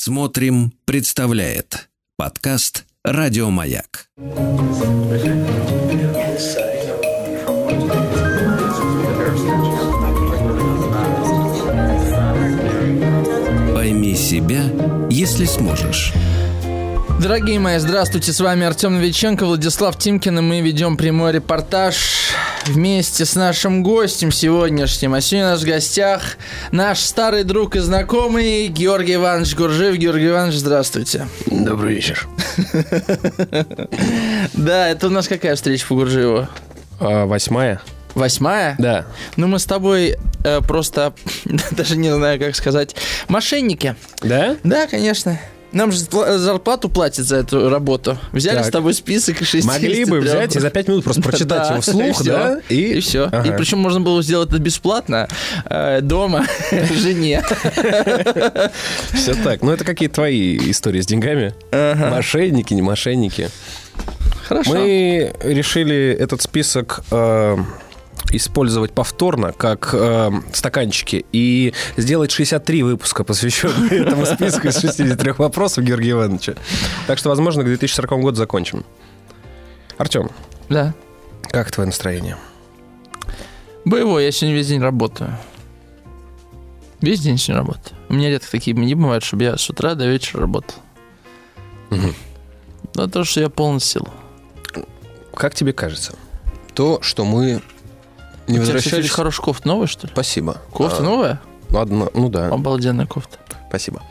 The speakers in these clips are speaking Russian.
Смотрим, представляет подкаст Радиомаяк. Пойми себя, если сможешь. Дорогие мои, здравствуйте, с вами Артем Новиченко, Владислав Тимкин, и мы ведем прямой репортаж вместе с нашим гостем сегодняшним. А сегодня у нас в гостях наш старый друг и знакомый Георгий Иванович Гуржиев. Георгий Иванович, здравствуйте. Добрый вечер. Да, это у нас какая встреча по Гуржиеву? А, восьмая? Восьмая? Да. Ну, мы с тобой э, просто, даже не знаю, как сказать, мошенники. Да? Да, конечно. Нам же пла- зарплату платят за эту работу. Взяли Так. с тобой список из 60 Могли бы взять и за пять минут просто прочитать его вслух, да? И, все. И причем можно было сделать это бесплатно э, дома жене. Все так. Ну, это какие твои истории с деньгами? Мошенники, не мошенники. Хорошо. Мы решили этот список э, использовать повторно, как э, стаканчики, и сделать 63 выпуска, посвященных этому списку из 63 вопросов Георгия Ивановича. Так что, возможно, к 2040 году закончим. Артем, Да. как твое настроение? Боевой, я сегодня весь день работаю. Весь день сегодня работаю. У меня редко такие дни бывают, чтобы я с утра до вечера работал. Мгм. Да то, что я полный сил. Как тебе кажется, то, что мы не возвращались... очень хорошая кофта новая, что ли? Спасибо. Кофта А, новая? ну, одна- ну да, Обалденная кофта. спасибо.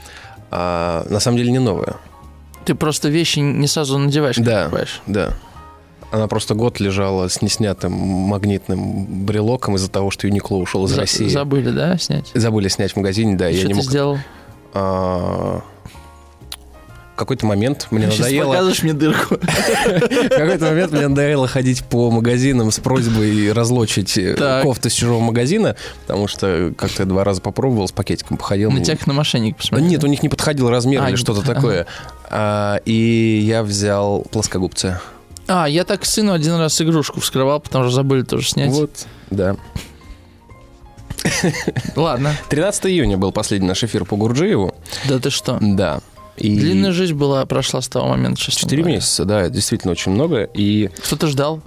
А, на самом деле не новая. Ты просто вещи не сразу надеваешь, Да. покупаешь. Да. Она просто год лежала с неснятым магнитным брелоком из-за того, что Юникло ушел из За- России. Забыли, да, снять? Забыли снять в магазине, да, И я что не мог. сделал? А, какой-то момент мне Сейчас надоело. показываешь мне дырку. В какой-то момент мне надоело ходить по магазинам с просьбой разлочить э, Так. кофты с чужого магазина, потому что как-то я два раза попробовал, с пакетиком походил. На как на мошенник посмотрел. Нет, у них не подходил размер А, или что-то такое. А, и я взял плоскогубцы. А, я так сыну один раз игрушку вскрывал, потому что забыли тоже снять. Вот, да. Ладно. 13 июня был последний наш эфир по Гурджиеву. Да ты что? Да. И Длинная жизнь была, прошла с того момента, честно 4 говоря. месяца, да, действительно очень много. И Кто-то ждал.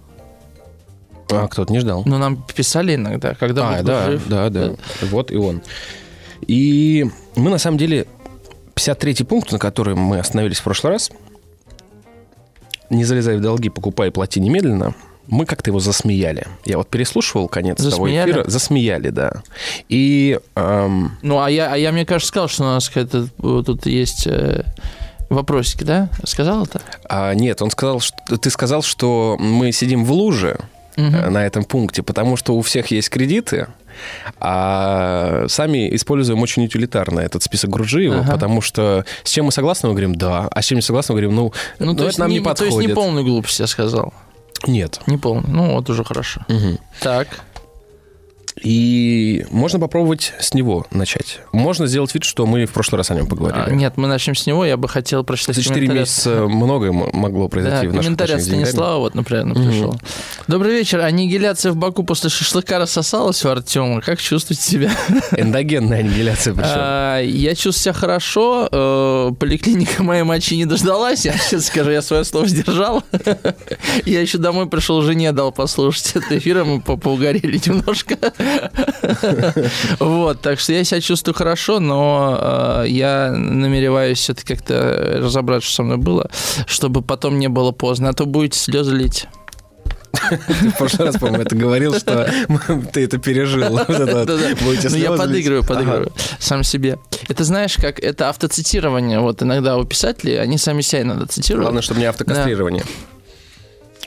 а, кто-то не ждал. Но нам писали иногда, когда а, да, жив. да, да, Вот и он. И мы на самом деле 53-й пункт, на котором мы остановились в прошлый раз, не залезай в долги, покупай и плати немедленно, мы как-то его засмеяли. Я вот переслушивал конец того Засмеяли? эфира. Засмеяли, да. И эм, Ну, а я, а я, мне кажется, сказал, что у нас какая-то вот тут есть э, вопросики, да? Сказал это? а, нет, он сказал, что ты сказал, что мы сидим в луже э, на этом пункте, потому что у всех есть кредиты, а сами используем очень утилитарно этот список Груджиева, Ага. потому что с чем мы согласны, мы говорим да, а с чем не согласны, мы говорим, ну, Ну, ну, то, это есть нам не, не, то подходит. есть не полную глупость я сказал. Нет. Не полную. Ну, вот уже хорошо. Мгм. Так. И можно попробовать с него начать. Можно сделать вид, что мы в прошлый раз о нем А, поговорили. нет, мы начнем с него. Я бы хотел прочитать За 4 комментарий. месяца многое могло Да, произойти в наших комментарий от. Станислава, вот, например, нам Мгм. пришел. Добрый вечер. Аннигиляция в Баку после шашлыка рассосалась у Артема. Как чувствуете себя? Эндогенная аннигиляция причем. А, Я чувствую себя хорошо. э, Поликлиника моей мочи не дождалась. Я сейчас скажу, я свое слово сдержал. Я еще домой пришел, жене дал послушать этот эфир, мы по- поугорели немножко. Вот, так что я себя чувствую хорошо, но э, я намереваюсь все-таки как-то разобрать, что со мной было, чтобы потом не было поздно, а то будете слезы лить. В прошлый раз, по-моему, это говорил, что ты это пережил. Это Ну, я подыгрываю, подыгрываю сам себе. Это знаешь, как это автоцитирование. Вот иногда у писателей, они сами себя иногда цитируют. Главное, чтобы не автокастрирование.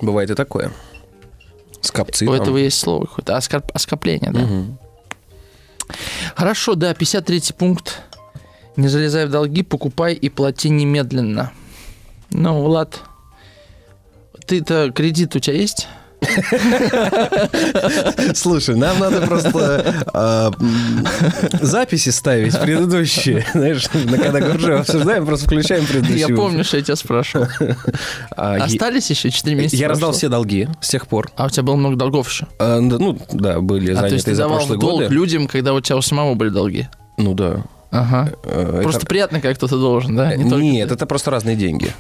Бывает и такое. Скопцы. У там. этого есть слово какое-то. Оскорб- Оскопление, да. Мгм. Хорошо, да, 53 пункт. Не залезай в долги, покупай и плати немедленно. Ну, Влад, ты-то кредит у тебя есть? Слушай, нам надо просто а, записи ставить предыдущие. Знаешь, на- когда Гурджиева обсуждаем, просто включаем предыдущие. Я помню, что я тебя спрашивал. А, Остались еще 4 месяца? Я раздал все долги с тех пор. А у тебя было много долгов еще? А, Ну, да, были то есть заняты ты за прошлые в долг годы. людям, когда у тебя у самого были долги? Ну да. Ага. Э, Просто это- приятно, как кто-то должен, да? Не Нет, это просто разные деньги.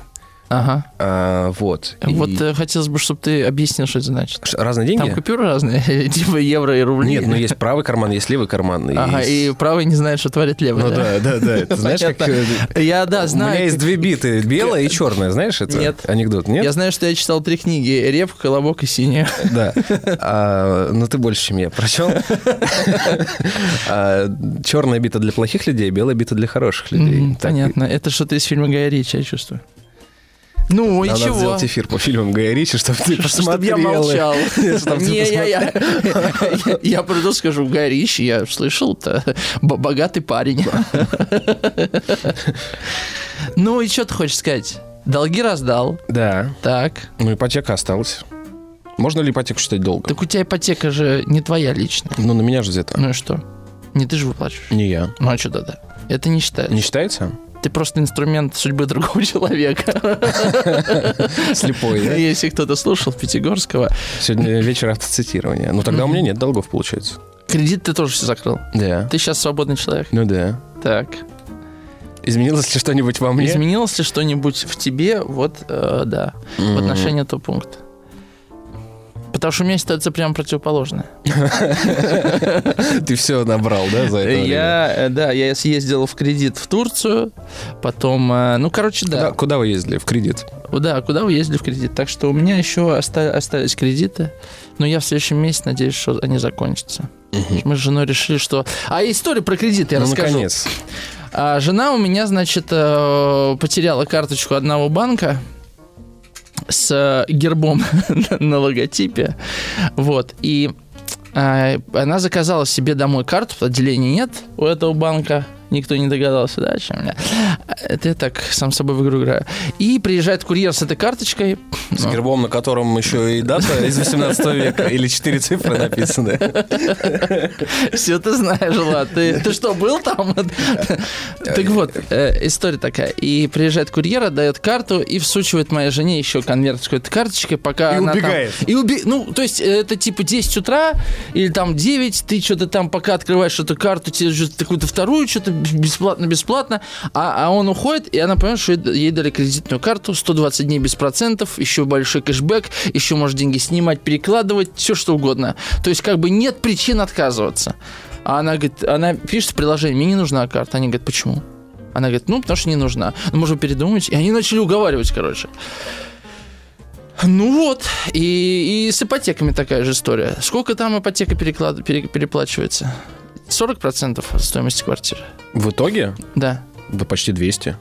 Ага. А, вот. И- Вот э, хотелось бы, чтобы ты объяснил, что это значит. Разные деньги? Там купюры разные, типа евро и рубли. Нет, ну есть правый карман, есть левый карман. Ага, и правый не знает, что творит левый, Ну да, да, да. Знаешь, как... Э, Я, да, У знаю. меня есть две биты, белая и черная, знаешь это? Нет. Анекдот, нет? Я знаю, что я читал три книги. Репка, колобок и синяя. Да. А, ну, ты больше, чем я прочел. черная бита для плохих людей, белая бита для хороших людей. Понятно. Это что-то из фильма Гая Ричи, я чувствую. Ну, и Надо чего? сделать эфир по фильмам Гая Ричи, чтобы ты Чтобы я посмотрела. молчал. Не, я, я, я, я приду, скажу, Гай Ричи, я слышал-то, богатый парень. Ну, и что ты хочешь сказать? Долги раздал, Да. так. Ну, ипотека осталась. Можно ли ипотеку считать долгом? Так у тебя ипотека же не твоя личная. Ну, на меня же взята. Ну и что? Не ты же выплачиваешь. Не я. Ну а что тогда? Это не считается. Не считается? Ты просто инструмент судьбы другого человека. Слепой, да? Если кто-то слушал Пятигорского. Сегодня вечер автоцитирования. Ну, тогда у меня нет долгов, получается. Кредит ты тоже все закрыл. Да. Ты сейчас свободный человек. Ну да. Так. Изменилось ли что-нибудь во мне? Изменилось ли что-нибудь в тебе? Вот, э, да, в отношении этого пункта. Потому что у меня ситуация прямо противоположная. Ты все набрал, да, за это время? Я, э, да, я съездил в кредит в Турцию, потом, э, ну, короче, да. куда вы ездили? В кредит? Да, куда вы ездили в кредит? Так что у меня еще оста- остались кредиты, но я в следующем месяце надеюсь, что они закончатся. Мы с женой решили, что... А история про кредит я ну, расскажу. наконец. А жена у меня, значит, э, потеряла карточку одного банка с э, гербом на логотипе. Вот. И э, она заказала себе домой карту, отделения нет у этого банка. Никто не догадался, да, чем я. Это я так сам с собой в игру играю. И приезжает курьер с этой карточкой. С гербом, на котором еще и дата из 18 века, или четыре цифры написаны. Все ты знаешь, Влад. Ты, ты что, был там? Так вот, э, история такая. И приезжает курьер, отдает карту и всучивает моей жене еще конверт с какой-то карточкой, пока И она там- убегает. И уби... Ну, то есть, э, это типа 10 утра или там 9, ты что-то там пока открываешь эту карту, тебе какую-то вторую, что-то бесплатно-бесплатно, а, а он уходит, и она понимает, что ей дали кредитную карту, 120 дней без процентов, еще большой кэшбэк, еще может деньги снимать, перекладывать, все что угодно. То есть, как бы нет причин отказываться. А она говорит, она пишет в приложении, мне не нужна карта. Они говорят, почему? Она говорит, ну, потому что не нужна. Ну, можно передумать. И они начали уговаривать, короче. Ну вот, и, и с ипотеками такая же история. Сколько там ипотека переклад... пере- переплачивается? 40% от стоимости квартиры. В итоге? Да. Да почти 200.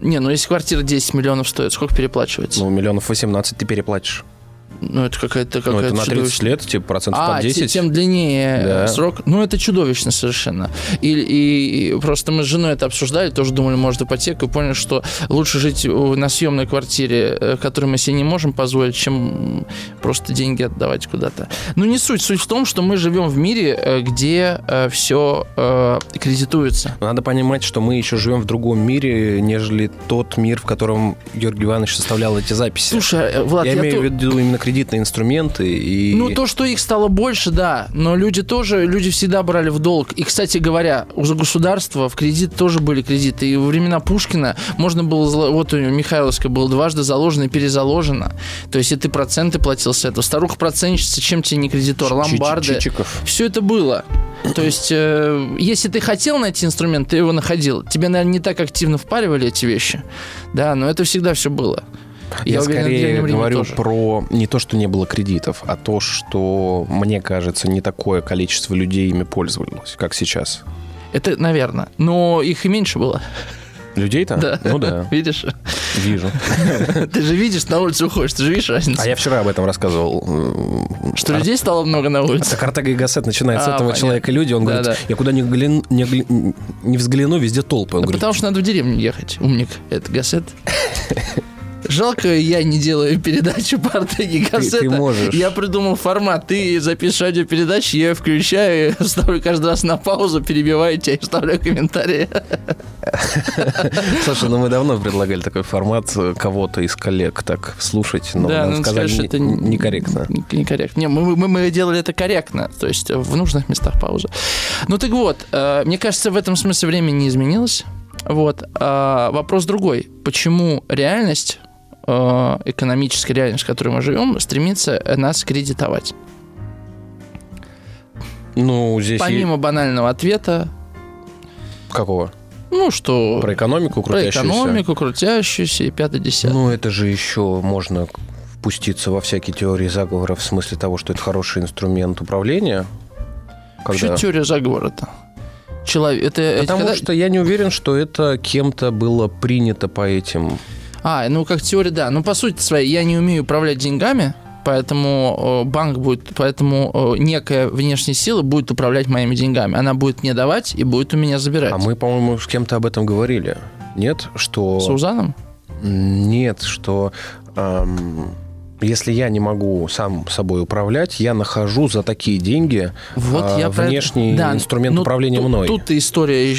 Не, ну если квартира 10 миллионов стоит, сколько переплачивается? Ну, миллионов 18 ты переплатишь. Ну, это какая-то Ну, какая это на 30 лет, типа, процентов А, по те- 10. тем длиннее э, Да. срок. Ну, это чудовищно совершенно. И, и- и просто мы с женой это обсуждали, тоже думали, может, ипотеку, и поняли, что лучше жить на съемной квартире, э, которую мы себе не можем позволить, чем просто деньги отдавать куда-то. Ну, не суть. Суть в том, что мы живем в мире, э, где все кредитуется. Надо понимать, что мы еще живем в другом мире, нежели тот мир, в котором Георгий Иванович составлял эти записи. Слушай, Влад, я, я, имею то- в виду именно кредитные инструменты и... Ну, то, что их стало больше, да. Но люди тоже, люди всегда брали в долг. И, кстати говоря, у государства в кредит тоже были кредиты. И во времена Пушкина можно было... Вот у Михайловска было дважды заложено и перезаложено. То есть, и ты проценты платил с этого. Старуха-процентщица, чем тебе не кредитор? Ломбарды. Чичиков. Все это было. То есть, э, если ты хотел найти инструмент, ты его находил. Тебе, наверное, не так активно впаривали эти вещи. Да, но это всегда все было. Я, уверен, в скорее говорю тоже. про не то, что не было кредитов, а то, что, мне кажется, не такое количество людей ими пользовалось, как сейчас. Это, наверное. Но их и меньше было. Людей-то? Да. Ну да, Видишь? вижу. Ты же видишь, на улице уходишь, ты же видишь разницу. А я вчера об этом рассказывал. Что людей стало много на улице. Так Артега и Гассет начинает с А, этого понятно. человека люди. Он говорит, Да-да. я куда ни, глин- не, гли- не взгляну, везде толпы. Он Да говорит, потому что надо в деревню ехать, умник. Это Гасет. Жалко, я не делаю передачу по Артеге кассета. ты можешь. Я придумал формат. Ты записываешь радиопередачу, я ее включаю, ставлю каждый раз на паузу, перебиваю тебя и вставляю комментарии. Слушай, ну мы давно предлагали такой формат э, кого-то из коллег так слушать, но Да, ну, сказали, скажешь, это не- некорректно. Не- Некорректно. Не, мы, мы, мы делали это корректно, то есть в нужных местах пауза. Ну так вот, э, мне кажется, в этом смысле время не изменилось. Вот. А вопрос другой. Почему реальность, э, экономическая реальность, в которой мы живем, стремится нас кредитовать? Ну, здесь Помимо банального ответа, Какого? ну что... Про экономику про крутящуюся? экономику, крутящуюся и пятый десятый. Ну, это же еще можно впуститься во всякие теории заговора в смысле того, что это хороший инструмент управления. Что Когда... теория заговора-то? Человек, это, это Потому когда- что я не уверен, что это кем-то было принято по этим. А, ну как теория, да. Ну, по сути своей, я не умею управлять деньгами, поэтому э, банк будет, поэтому э, некая внешняя сила будет управлять моими деньгами. Она будет мне давать и будет у меня забирать. А мы, по-моему, с кем-то об этом говорили. Нет, что... С Узаном? Нет, что ам, если я не могу сам собой управлять, я нахожу за такие деньги Вот а, я про внешний Да, инструмент ну, управления мной. Тут история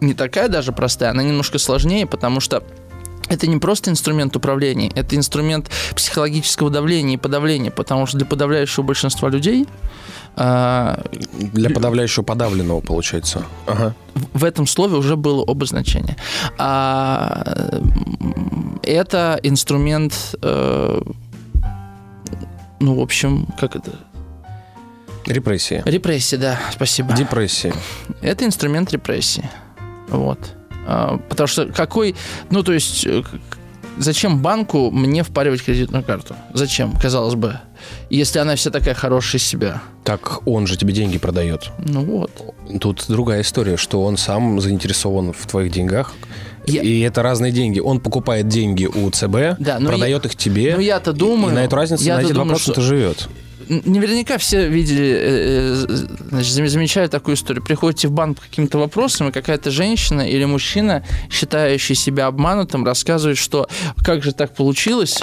не такая даже простая, она немножко сложнее, потому что это не просто инструмент управления, это инструмент психологического давления и подавления, потому что для подавляющего большинства людей а, Для подавляющего подавленного, получается. Ага. в этом слове уже было обозначение. А, это инструмент, э, ну, в общем, как это? Репрессии. Репрессии, да, спасибо. Депрессии. Это инструмент репрессии. Вот. А, Потому что какой... Ну, то есть, э, зачем банку мне впаривать кредитную карту? Зачем, казалось бы, если она вся такая хорошая из себя? Так он же тебе деньги продает. Ну вот. Тут другая история, что он сам заинтересован в твоих деньгах. Я- И это разные деньги. Он покупает деньги у ЦБ, Да, продает их тебе. Ну, я-то думаю... и на эту разницу, на эти думаю, 2% что- живет. Наверняка все видели, э, э, значит, зам- замечали такую историю. Приходите в банк по каким-то вопросам, и какая-то женщина или мужчина, считающий себя обманутым, рассказывает, что как же так получилось,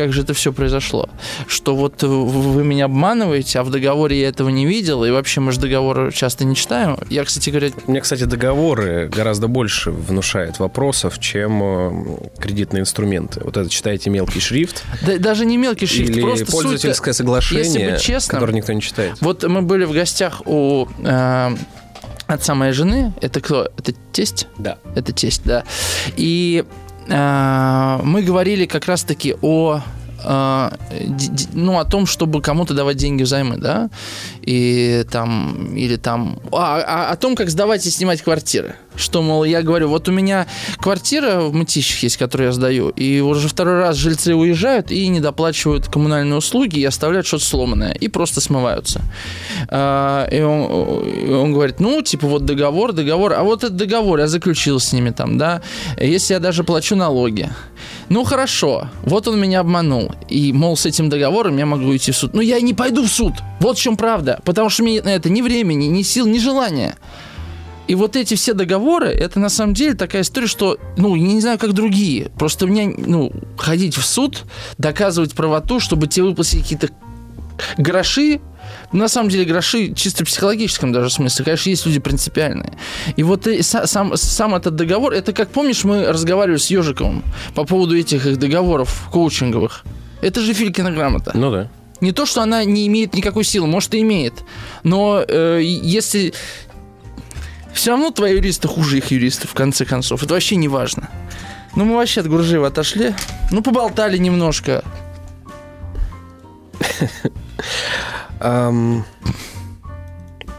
как же это все произошло, что вот в- вы меня обманываете, а в договоре я этого не видел, и вообще мы же договоры часто не читаем. Я, кстати говоря, Мне, кстати, договоры гораздо больше внушают вопросов, чем э, кредитные инструменты. Вот это читаете мелкий шрифт да- даже не мелкий шрифт, или просто пользовательское соглашение, если быть честным, которое никто не читает. Вот мы были в гостях у э, отца моей жены. Это кто? Это тесть? Да. Это тесть, да. И э, мы говорили как раз-таки о э, ну, о том, чтобы кому-то давать деньги взаймы, да, и там, или там, а, а- о том, как сдавать и снимать квартиры. Что, мол, я говорю, вот у меня квартира в Мытищах есть, которую я сдаю, и уже второй раз жильцы уезжают и не доплачивают коммунальные услуги и оставляют что-то сломанное, и просто смываются. А, и, он, и он говорит, ну, типа, вот договор, договор, а вот этот договор я заключил с ними там, да, если я даже плачу налоги. Ну, хорошо, вот он меня обманул, и, мол, с этим договором я могу идти в суд. Ну, я не пойду в суд, вот в чем правда, потому что мне на это ни времени, ни сил, ни желания. И вот эти все договоры, это на самом деле такая история, что, ну, я не знаю, как другие. Просто мне, ну, ходить в суд, доказывать правоту, чтобы тебе выплатили какие-то гроши, на самом деле гроши чисто психологическом даже смысле. Конечно, есть люди принципиальные. И вот и са- сам, сам этот договор, это как, помнишь, мы разговаривали с Ежиковым по поводу этих их договоров коучинговых. Это же Филькина грамота. Ну да. Не то, что она не имеет никакой силы, может, и имеет. Но э, если... Все равно твои юристы хуже их юристов, в конце концов. Это вообще не важно. Ну, мы вообще от Гуржиева отошли. Ну, поболтали немножко.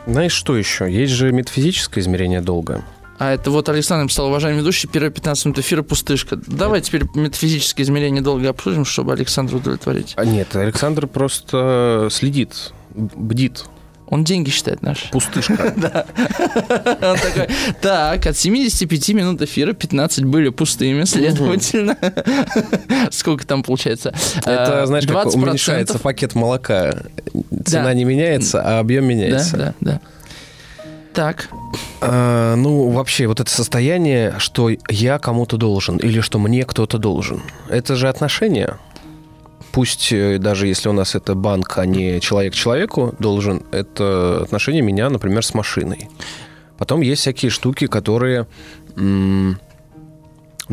Знаешь, что еще? Есть же метафизическое измерение долга. А это вот Александр написал, уважаемый ведущий, первые 15 минут эфира пустышка. Давай теперь метафизическое измерение долго обсудим, чтобы Александра удовлетворить. А нет, Александр просто следит, бдит. Он деньги считает наши. Пустышка. Он такой, так, от 75 минут эфира 15 были пустыми, следовательно. Сколько там получается? Это, А, знаешь, как 20%. уменьшается пакет молока. Цена Да. не меняется, а объем Да, меняется. да, да. Так. А, ну, вообще, вот это состояние, что я кому-то должен или что мне кто-то должен, это же отношения. Пусть э, даже если у нас это банк, а не человек человеку должен, это отношение меня, например, с машиной. Потом есть всякие штуки, которые на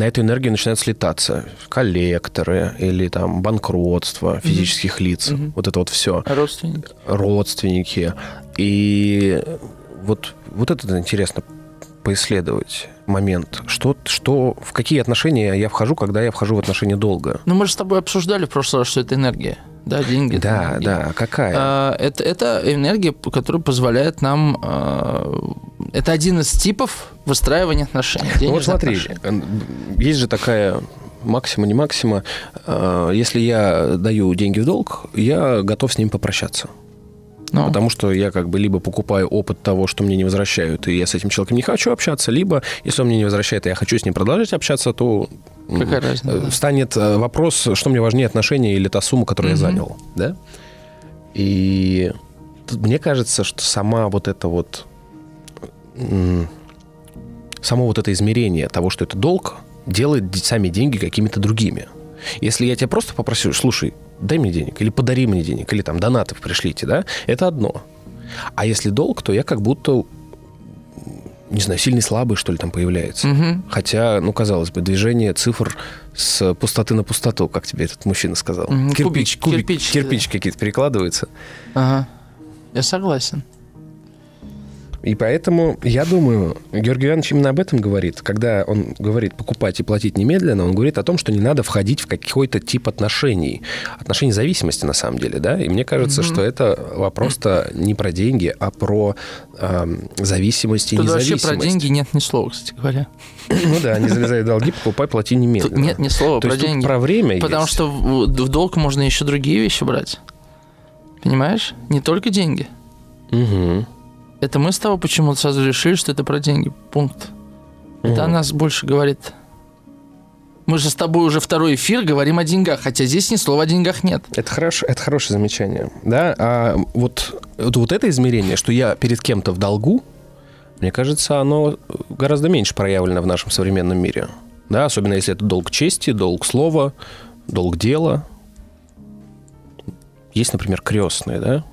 эту энергию начинают слетаться. Коллекторы или там банкротство физических лиц. Мгм. Вот это вот все. Родственник. Родственники. И вот, вот это интересно поисследовать момент. Что, что, в какие отношения я вхожу, когда я вхожу в отношения долго. Ну, мы же с тобой обсуждали в прошлый раз, что это энергия. Да, деньги. Да, энергия. да, какая? А, Это, это энергия, которая позволяет нам... а, Это один из типов выстраивания отношений. Ну вот смотри, отношений. э, есть же такая максима, не максима. э, Если я даю деньги в долг, я готов с ним попрощаться. Ну, Потому что я как бы либо покупаю опыт того, что мне не возвращают, и я с этим человеком не хочу общаться, либо, если он мне не возвращает, и я хочу с ним продолжать общаться, то Какая разница, э, да. встанет э, вопрос, что мне важнее, отношения или та сумма, которую Мгм. я занял. Да? И мне кажется, что сама вот это вот... Само вот это измерение того, что это долг, делает сами деньги какими-то другими. Если я тебя просто попросил, слушай, дай мне денег, или подари мне денег, или там донаты пришлите, да, это одно. А если долг, то я как будто, не знаю, сильный слабый, что ли, там появляется. Мгм. Хотя, ну, казалось бы, движение цифр с пустоты на пустоту, как тебе этот мужчина сказал. Мгм, Кирпич, кубик- кирпич, кирпич какие-то перекладываются. Ага. Я согласен. И поэтому, я думаю, Георгий Иванович именно об этом говорит. Когда он говорит покупать и платить немедленно, он говорит о том, что не надо входить в какой-то тип отношений. Отношений зависимости, на самом деле, да? И мне кажется, что это вопрос-то не про деньги, а про эм, зависимость и Тут вообще независимость. про деньги нет ни слова, кстати говоря. Ну да, не залезай в долги, покупай, плати Тут немедленно. нет ни слова То про есть тут деньги. про время Потому есть. что в, в долг можно еще другие вещи брать. Понимаешь? Не только деньги. Мгм. Это мы с тобой почему-то сразу решили, что это про деньги. Пункт. Это о нас больше говорит. Мы же с тобой уже второй эфир говорим о деньгах, хотя здесь ни слова о деньгах нет. Это, хорошо, это хорошее замечание. Да, а вот, вот, вот это измерение, что я перед кем-то в долгу, мне кажется, оно гораздо меньше проявлено в нашем современном мире. Да, особенно если это долг чести, долг слова, долг дела. Есть, например, крестные, да?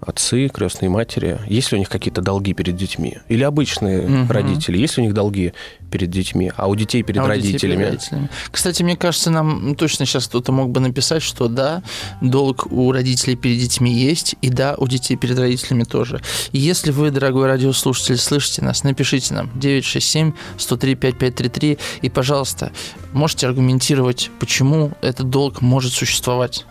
Отцы, крестные матери. Есть ли у них какие-то долги перед детьми? Или обычные Мгм. родители? Есть ли у них долги перед детьми? А у детей перед А у детей родителями? перед родителями. Кстати, мне кажется, нам точно сейчас кто-то мог бы написать, что да, долг у родителей перед детьми есть, и да, у детей перед родителями тоже. И если вы, дорогой радиослушатель, слышите нас, напишите нам 967-103-5533, и, пожалуйста, можете аргументировать, почему этот долг может существовать.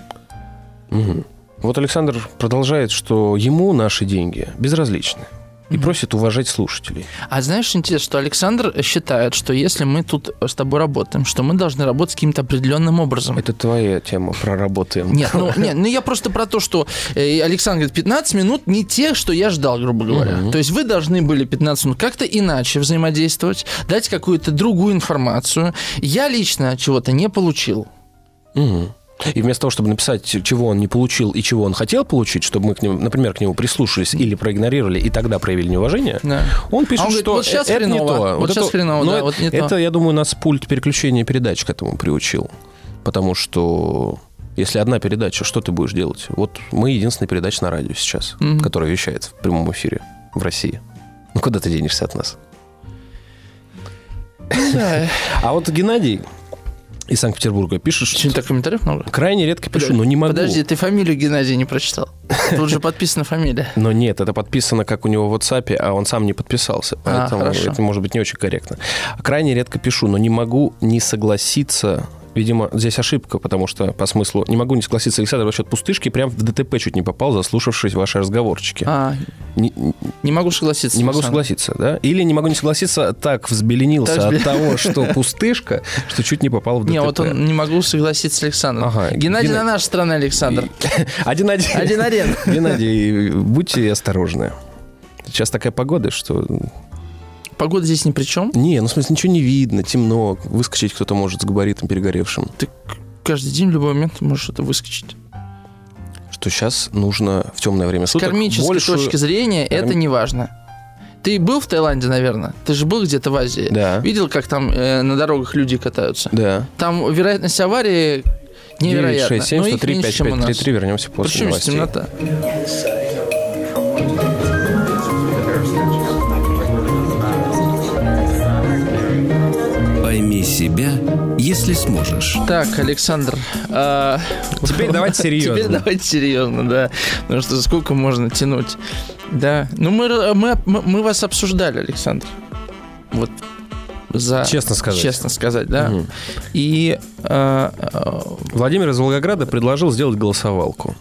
Мгм. Вот Александр продолжает, что ему наши деньги безразличны. И Мгм. просит уважать слушателей. А знаешь, интересно, что Александр считает, что если мы тут с тобой работаем, что мы должны работать каким-то определенным образом. Это твоя тема, проработаем. Нет, ну, нет, ну я просто про то, что э, Александр говорит, 15 минут не те, что я ждал, грубо говоря. Мгм. То есть вы должны были 15 минут как-то иначе взаимодействовать, дать какую-то другую информацию. Я лично чего-то не получил. Мгм. И вместо того, чтобы написать, чего он не получил и чего он хотел получить, чтобы мы, к нему, например, к нему прислушались или проигнорировали, и тогда проявили неуважение, Да. он пишет, А он говорит, что вот сейчас это не хреново, то. вот сейчас это- хреново, но да, это, вот не то. это, я думаю, нас пульт переключения передач к этому приучил. Потому что если одна передача, что ты будешь делать? Вот мы единственная передача на радио сейчас, Мгм. которая вещает в прямом эфире в России. Ну куда ты денешься от нас? Да. А вот Геннадий из Санкт-Петербурга пишет, что Что так комментариев много? крайне редко пишу, но не могу. Подожди, ты фамилию Геннадия не прочитал. Тут же подписана фамилия. Но нет, это подписано как у него в WhatsApp, а он сам не подписался. Поэтому хорошо. это может быть не очень корректно. Крайне редко пишу, но не могу не согласиться. Видимо, здесь ошибка, потому что по смыслу не могу не согласиться, Александр, насчет пустышки прям в ДТП чуть не попал, заслушавшись ваши разговорчики. А, Не, не могу согласиться. не могу Александр. согласиться, да? Или не могу не согласиться, так взбеленился Так от того, что пустышка, что чуть не попал в ДТП. Не, вот он не могу согласиться с Александром. Ага, Геннадий Геннадий- на нашей стороне, Александр. Один-один. Один-один. Геннадий, будьте осторожны. Сейчас такая погода, что... Погода здесь ни при чем. Не, ну, в смысле, ничего не видно, темно. Выскочить кто-то может с габаритом перегоревшим. Ты каждый день в любой момент можешь это выскочить. Что сейчас нужно в темное время С суток кармической большую- точки зрения Карм- это не важно. Ты был в Таиланде, наверное? Ты же был где-то в Азии? Да. Видел, как там э, на дорогах люди катаются? Да. Там вероятность аварии невероятна. 9, 6, 7, но их 103, меньше, 5, чем у 5, нас. 3, 3. Вернемся после Причем новостей. темнота? Пойми себя, если сможешь. Так, Александр. а, Теперь давайте серьезно. Теперь давайте серьезно, да. Потому что сколько можно тянуть. Да. Ну, мы, мы, мы, мы вас обсуждали, Александр. Вот за... Честно сказать. Честно сказать, да. Мгм. И а, а, Владимир из Волгограда предложил сделать голосовалку,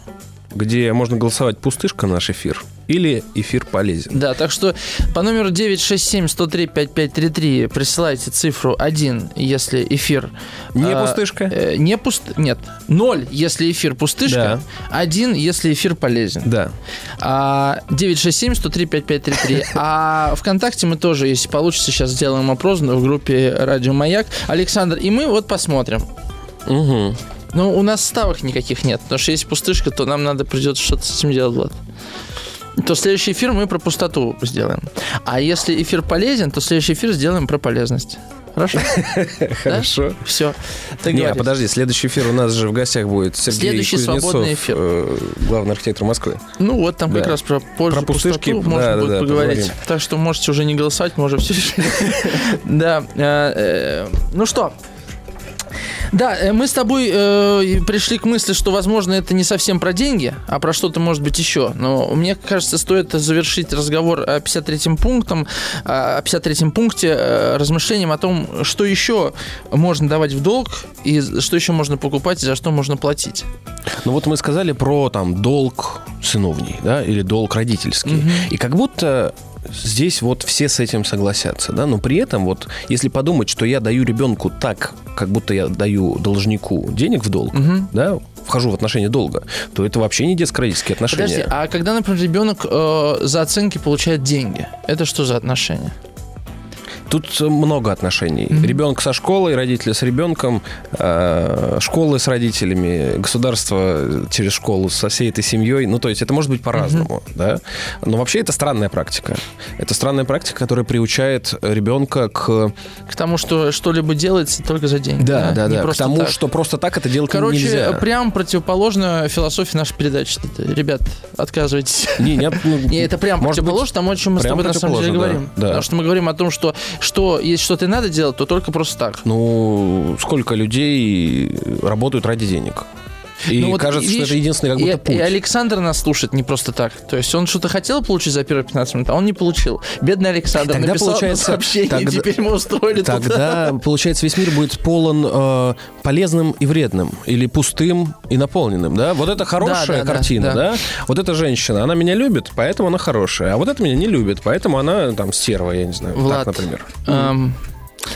где можно голосовать пустышка наш эфир или эфир полезен. Да, так что по номеру 967-103-5533 присылайте цифру 1, если эфир... Не а, пустышка? э, не пуст... Нет, 0, если эфир пустышка, 1, если эфир полезен. Да. А, 967-103-5533. А ВКонтакте мы тоже, если получится, сейчас сделаем опрос в группе Радио Маяк. Александр, и мы вот посмотрим. Угу. Ну, у нас ставок никаких нет, потому что если пустышка, то нам надо придется что-то с этим делать, Влад. То следующий эфир мы про пустоту сделаем. А если эфир полезен, то следующий эфир сделаем про полезность. Хорошо? Хорошо. Все. Не, а подожди, следующий эфир у нас же в гостях будет Сергей Следующий свободный эфир. э, главный архитектор Москвы. Ну вот там как раз про пользу Про пустышки, можно будет поговорить. Так что можете уже не голосовать, мы уже все решили. Да. э, э, Ну что, да, э, мы с тобой э, пришли к мысли, что, возможно, это не совсем про деньги, а про что-то, может быть, еще. Но мне кажется, стоит завершить разговор о 53-м пунктом, о 53-м пункте э, размышлением о том, что еще можно давать в долг и что еще можно покупать и за что можно платить. Ну вот мы сказали про там долг сыновний, да, или долг родительский. И как будто здесь вот все с этим согласятся, да, но при этом вот если подумать, что я даю ребенку так, как будто я даю должнику денег в долг, да, вхожу в отношения долга, то это вообще не детско-родительские отношения. Подожди, а когда, например, ребенок э, за оценки получает деньги, это что за отношения? Тут много отношений. Ребенок со школой, родители с ребенком, э, школы с родителями, государство через школу со всей этой семьей. Ну, то есть это может быть по-разному, да. Но вообще это странная практика. Это странная практика, которая приучает ребенка к... К тому, что что-либо делается только за деньги. Не к просто тому, так. что просто так это делать Короче, нельзя. прям противоположно философии нашей передачи. Ребят, отказывайтесь. Не, нет, ну, Не, это прям противоположно тому, о чем мы с тобой на самом деле противоположно, говорим. да, да. Потому что мы говорим о том, что, что если что-то надо делать, то только просто так. Ну, сколько людей работают ради денег? И Ну вот, кажется, видишь, что это единственный как будто и, путь. и Александр нас слушает не просто так. То есть он что-то хотел получить за первые 15 минут, а он не получил. Бедный Александр Тогда написал получается, сообщение, тогда- теперь мы устроили. Тогда, получается, весь мир будет полон э, полезным и вредным, или пустым и наполненным, да? Вот это хорошая Да, да, да, картина, да. да, Вот эта женщина, она меня любит, поэтому она хорошая, а вот это меня не любит, поэтому она там стерва, я не знаю, Влад, так, например. Эм,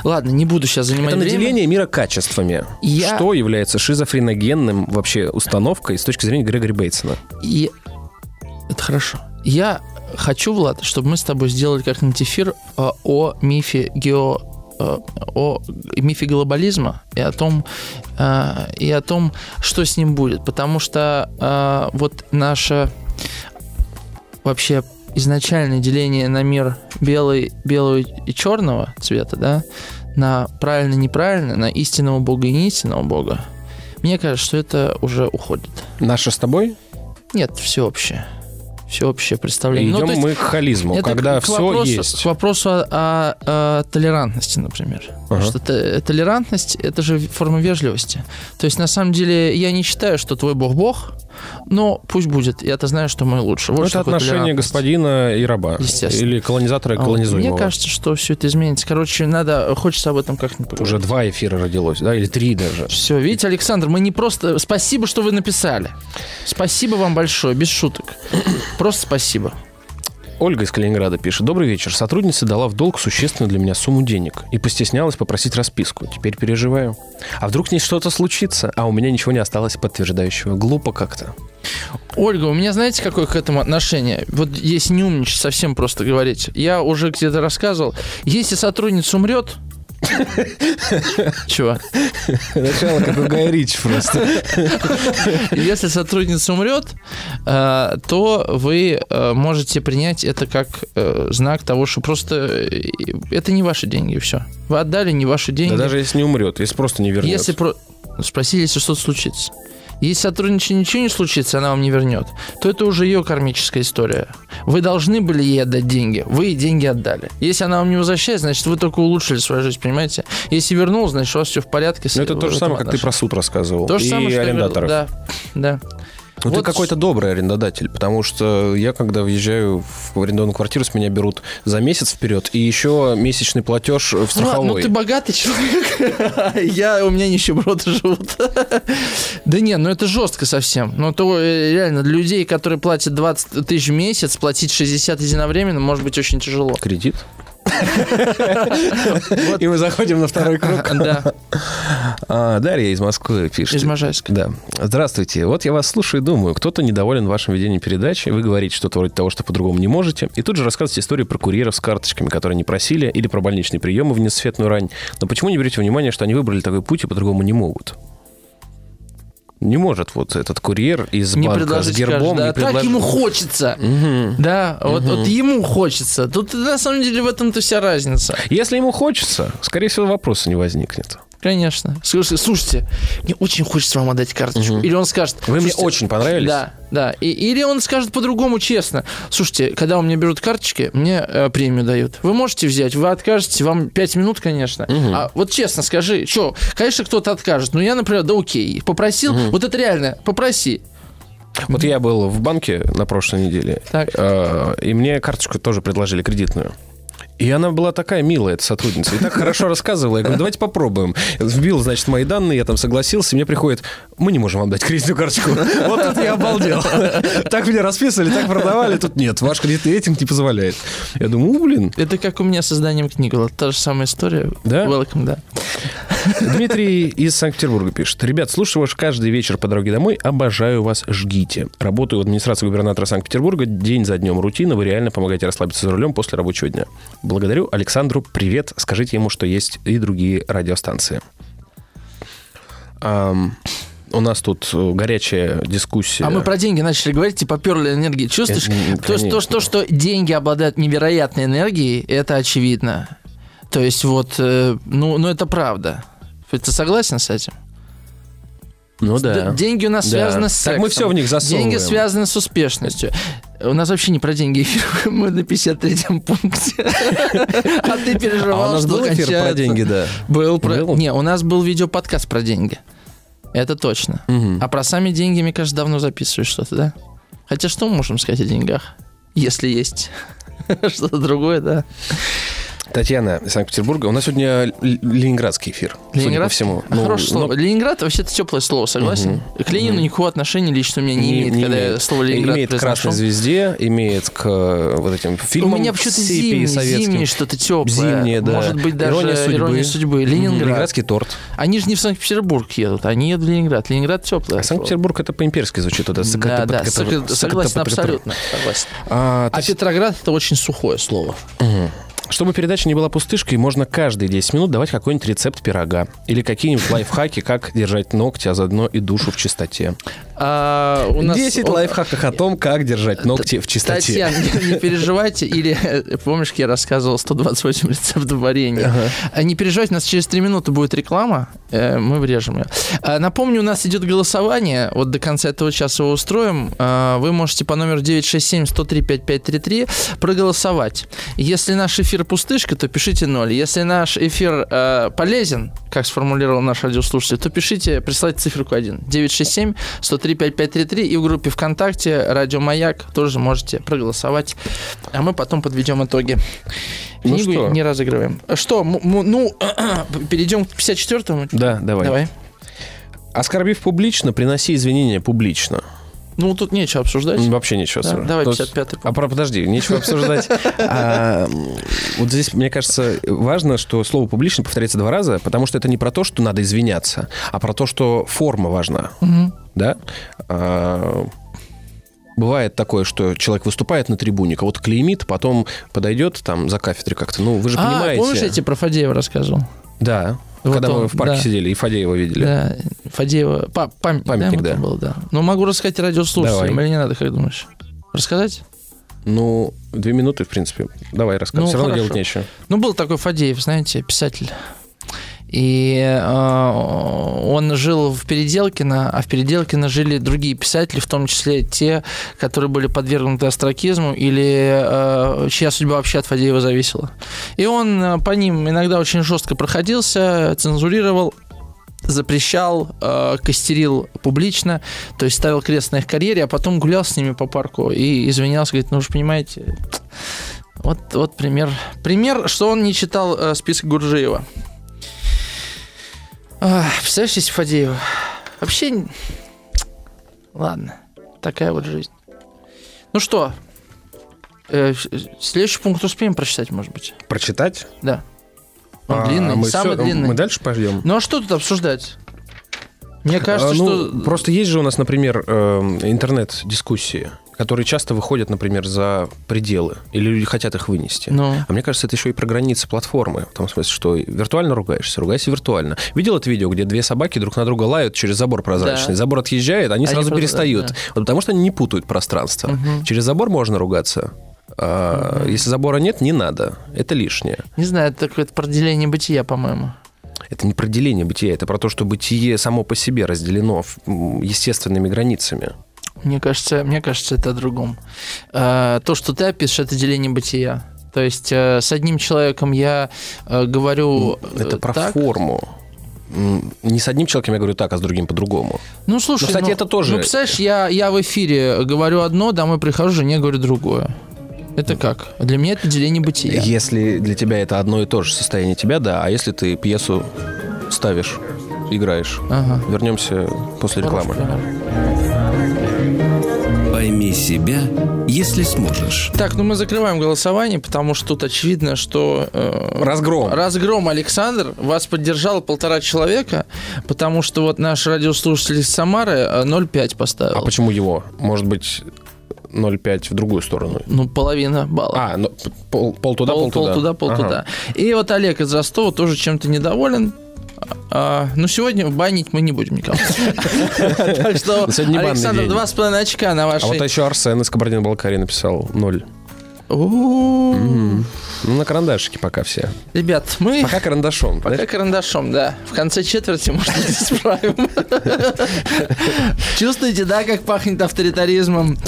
ладно, не буду сейчас занимать Это время. наделение мира качествами, Я- что является шизофреногенным вообще установкой с точки зрения Грегори Бейтсона. И это хорошо. Я хочу, Влад, чтобы мы с тобой сделали как-нибудь эфир э, о мифе гео э, о мифе глобализма и о том э, и о том, что с ним будет, потому что вот наше вообще изначальное деление на мир белый, белого и черного цвета, да, на правильно неправильно, на истинного бога и неистинного бога, мне кажется, что это уже уходит. Наше с тобой? Нет, всеобщее. Всеобщее представление. Ну, идем то есть мы к хализму, это когда к все вопросу, есть. К вопросу о, о- о толерантности, например. Ага. что т- толерантность – это же форма вежливости. То есть, на самом деле, я не считаю, что твой бог – бог, но пусть будет. Я-то знаю, что мой лучше. Вот Ну, это отношение господина и раба. Естественно. Или колонизатора и А колонизуемого. Мне кажется, что все это изменится. Короче, надо, хочется об этом как-нибудь поговорить. Уже два эфира родилось, да, или три даже. Все, видите, Александр, мы не просто... Спасибо, что вы написали. Спасибо вам большое, без шуток. Просто спасибо. Ольга из Калининграда пишет. Добрый вечер. Сотрудница дала в долг существенную для меня сумму денег и постеснялась попросить расписку. Теперь переживаю. А вдруг с ней что-то случится, а у меня ничего не осталось подтверждающего. Глупо как-то. Ольга, у меня знаете, какое к этому отношение? Вот если не умничать, совсем просто говорить. Я уже где-то рассказывал. Если сотрудница умрет, Чего? Начало как у Гая Ричи просто. Если сотрудница умрет, э, то вы э, можете принять это как э, знак того, что просто это не ваши деньги, все. Вы отдали не ваши деньги. Да даже если не умрет, если просто не вернет. Если про... Спросили, если что-то случится. Если сотрудничать ничего не случится, она вам не вернет, то это уже ее кармическая история. Вы должны были ей отдать деньги, вы ей деньги отдали. Если она вам не возвращает, значит, вы только улучшили свою жизнь, понимаете? Если вернул, значит, у вас все в порядке. с- Ну, это то же самое, этом как ты про отношении. суд рассказывал. То же и самое, что арендаторов. Да, да. Ну, ты Вот какой-то добрый арендодатель, потому что я, когда въезжаю в арендованную квартиру, с меня берут за месяц вперед и еще месячный платеж в Ну, страховой. ну, ты богатый человек. Я, у меня нищеброды живут. Да не, ну это жестко совсем. Ну, то э, реально для людей, которые платят 20 тысяч в месяц, платить 60 единовременно может быть очень тяжело. Кредит. И мы заходим на второй круг. Да, А, Дарья из Москвы пишет. из Можайска. Да. Здравствуйте. Вот я вас слушаю и думаю, кто-то недоволен вашим ведением передачи, вы говорите что-то вроде того, что по-другому не можете, и тут же рассказываете историю про курьеров с карточками, которые не просили, или про больничные приемы в несветную рань. Но почему не берете внимание, что они выбрали такой путь и по-другому не могут? Не может вот этот курьер из Не банка с гербом скажешь, да, не так предложить. ему хочется. Да, вот, вот ему хочется. Тут на самом деле в этом-то вся разница. Если ему хочется, скорее всего, вопроса не возникнет. Конечно. Слушайте, слушайте, мне очень хочется вам отдать карточку. Или он скажет... Вы мне «Слушайте, очень понравились. Да, да. И- или он скажет по-другому честно. Слушайте, когда у меня берут карточки, мне э, премию дают. Вы можете взять, вы откажете, вам 5 минут, конечно. А вот честно скажи, что, конечно, кто-то откажет. Но я, например, да окей, попросил, вот это реально, попроси. Вот я был в банке на прошлой неделе, Так. э, и мне карточку тоже предложили кредитную. И она была такая милая, эта сотрудница. И так хорошо рассказывала. Я говорю, давайте попробуем. Вбил, значит, мои данные, я там согласился. И мне приходит, мы не можем вам дать кредитную карточку. Вот тут я обалдел. Так меня расписывали, так продавали. Тут нет, ваш кредитный рейтинг не позволяет. Я думаю, блин. Это как у меня с созданием книги была. Та же самая история. Да? Welcome, да. Дмитрий из Санкт-Петербурга пишет. Ребят, слушаю вас каждый вечер по дороге домой. Обожаю вас, жгите. Работаю в администрации губернатора Санкт-Петербурга. День за днем рутина. Вы реально помогаете расслабиться за рулем после рабочего дня. Благодарю. Александру привет. Скажите ему, что есть и другие радиостанции. Ам, у нас тут э, горячая дискуссия. А мы про деньги начали говорить, типа перли энергии. Чувствуешь? Это, То, что, что деньги обладают невероятной энергией, это очевидно. То есть вот, э, ну, ну это правда. Ты согласен с этим? Ну да. Деньги у нас Да. связаны с Так сексом. мы всё в них засовываем. Деньги связаны с успешностью. У нас вообще не про деньги эфир. Мы на 53-м пункте. А ты переживал, А у нас был эфир про деньги, да. Был про... Не, у нас был видеоподкаст про деньги. Это точно. А про сами деньги, мне кажется, давно записываешь что-то, да? Хотя что мы можем сказать о деньгах? Если есть что-то другое, да. Татьяна из Санкт-Петербурга. У нас сегодня ленинградский эфир. Судя по Ленинград? всему. Ну, Хорошее но- слово. Ленинград вообще-то теплое слово, согласен? К Ленину никакого отношения лично у меня не, имеет, когда я слово Ленинград Имеет к красной звезде, имеет к э, вот этим У фильмам меня почему-то зимнее, зимнее что-то теплое. Зимнее, да. Может быть, даже Ирония судьбы. ирония судьбы. Ленинград. Ленинградский торт. Они же не в Санкт-Петербург едут, они едут в Ленинград. Ленинград теплое. А Санкт-Петербург это по-имперски звучит. Это Да, да, согласен, абсолютно. Согласен. А, А Петроград это очень сухое слово. Чтобы передача не была пустышкой, можно каждые 10 минут давать какой-нибудь рецепт пирога. Или какие-нибудь лайфхаки, как держать ногти, а заодно и душу в чистоте. А, у нас 10 о- лайфхаков о том, как держать ногти в чистоте. Татьяна, не, не переживайте. Или, помнишь, я рассказывал 128 рецептов варенья? А Не переживайте, у нас через 3 минуты будет реклама, э, мы врежем ее. А, Напомню, у нас идет голосование, вот до конца этого часа его устроим. А, Вы можете по номеру 967-103-5533 проголосовать. Если наш эфир пустышка, то пишите 0. Если наш эфир э, полезен, как сформулировал наш радиослушатель, то пишите, присылайте циферку 1. 967-103-5533 и в группе ВКонтакте «Радио Маяк» тоже можете проголосовать. А мы потом подведем итоги. Ну Книгу что? не разыгрываем. Что, ну, перейдем к 54-му? Да, давай. Давай. Оскорбив публично, приноси извинения публично. Ну, тут нечего обсуждать. Вообще ничего. Да, сразу. давай То есть- 55-й. А про, подожди, нечего обсуждать. А, вот здесь, мне кажется, важно, что слово «публично» повторяется два раза, потому что это не про то, что надо извиняться, а про то, что форма важна. Да? А, Бывает такое, что человек выступает на трибуне, кого-то клеймит, потом подойдет там за кафедрой как-то. Ну, вы же А, понимаете. помнишь, я тебе про Фадеева рассказывал? Да. Вот Когда он, мы в парке да. сидели и Фадеева видели. Да, Фадеева, па- памятник, Памятник, да, да. был, да. Ну, могу рассказать радиослушателям или не надо, как думаешь? Рассказать? Ну, две минуты, в принципе. Давай, рассказывай. Ну, Все равно хорошо. делать нечего. Ну, был такой Фадеев, знаете, писатель. И э, он жил в Переделкино, а в Переделкино жили другие писатели, в том числе те, которые были подвергнуты астракизму или э, чья судьба вообще от Фадеева зависела. И он э, по ним иногда очень жестко проходился, цензурировал, запрещал, э, костерил публично, то есть ставил крест на их карьере, а потом гулял с ними по парку и извинялся, говорит, ну вы же понимаете, вот, вот пример. Пример, что он не читал э, список Гуржиева. Ах, представляешь, если Фадеева? Вообще... Ладно, такая вот жизнь. Ну что, э, следующий пункт успеем прочитать, может быть? Прочитать? Да. Он А, длинный, мы самый всё- длинный. Мы дальше пойдем? Ну а что тут обсуждать? Мне кажется, А, ну, что... Просто есть же у нас, например, эм, интернет-дискуссии, которые часто выходят, например, за пределы, или люди хотят их вынести. Ну, А мне кажется, это еще и про границы платформы. В том смысле, что виртуально ругаешься, ругайся виртуально. Видел это видео, где две собаки друг на друга лают через забор прозрачный? Да. Забор отъезжает, они, Они сразу просто- перестают. да. Вот потому что они не путают пространство. Мгм. Через забор можно ругаться. а Если забора нет, не надо. Это лишнее. не знаю, это такое про деление бытия, по-моему. Это не про деление бытия, это про то, что бытие само по себе разделено естественными границами. Мне кажется, мне кажется, это о другом. Э, То, что ты опишешь, это деление бытия. То есть э, с одним человеком я э, говорю Это про так. форму. Не с одним человеком я говорю так, а с другим по-другому. Ну, слушай, Ну, кстати, это тоже- Ну, представляешь, я, я в эфире говорю одно, домой прихожу, жене говорю другое. Это как? Для меня это деление бытия. Если для тебя это одно и то же состояние тебя, да. А если ты пьесу ставишь, играешь? Ага. Вернемся после рекламы. Пример. Пойми себя, если сможешь. Так, ну мы закрываем голосование, потому что тут очевидно, что... э, Разгром. Разгром, Александр. Вас поддержало полтора человека, потому что вот наш радиослушатель из Самары э, 0,5 поставил. А почему его? Может быть, 0,5 в другую сторону? Ну, половина балла. А, ну, пол, пол туда, пол, пол, туда. туда, пол Ага. туда. И вот Олег из Ростова тоже чем-то недоволен. А, ну, сегодня банить мы не будем никого. Так что, Александр, два с половиной очка на А вашей... вот еще Арсен из Кабардино-Балкарии написал 0. У-у-у. Ну, на карандашике пока все. Ребят, мы... Пока карандашом. Пока карандашом, да. В конце четверти, может быть, исправим. Чувствуете, да, как пахнет авторитаризмом?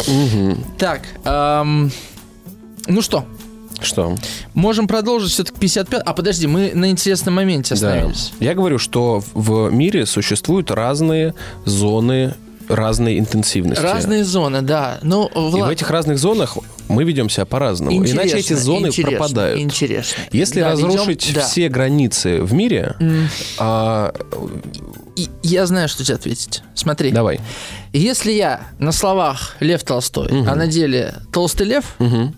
Так, ну что, Что? можем продолжить все-таки 55... А, подожди, мы на интересном моменте Да. остановились. Я говорю, что в мире существуют разные зоны разной интенсивности. Разные зоны, да. Ну, И в Влад, этих разных зонах мы ведем себя по-разному. Иначе эти зоны интересно, пропадают. Интересно. Если Да, разрушить ведем- да. все границы в мире, М, а, и- Я знаю, что тебе ответить. Смотри. давай. Если я на словах Лев Толстой, а на деле Толстый Лев, Мгм.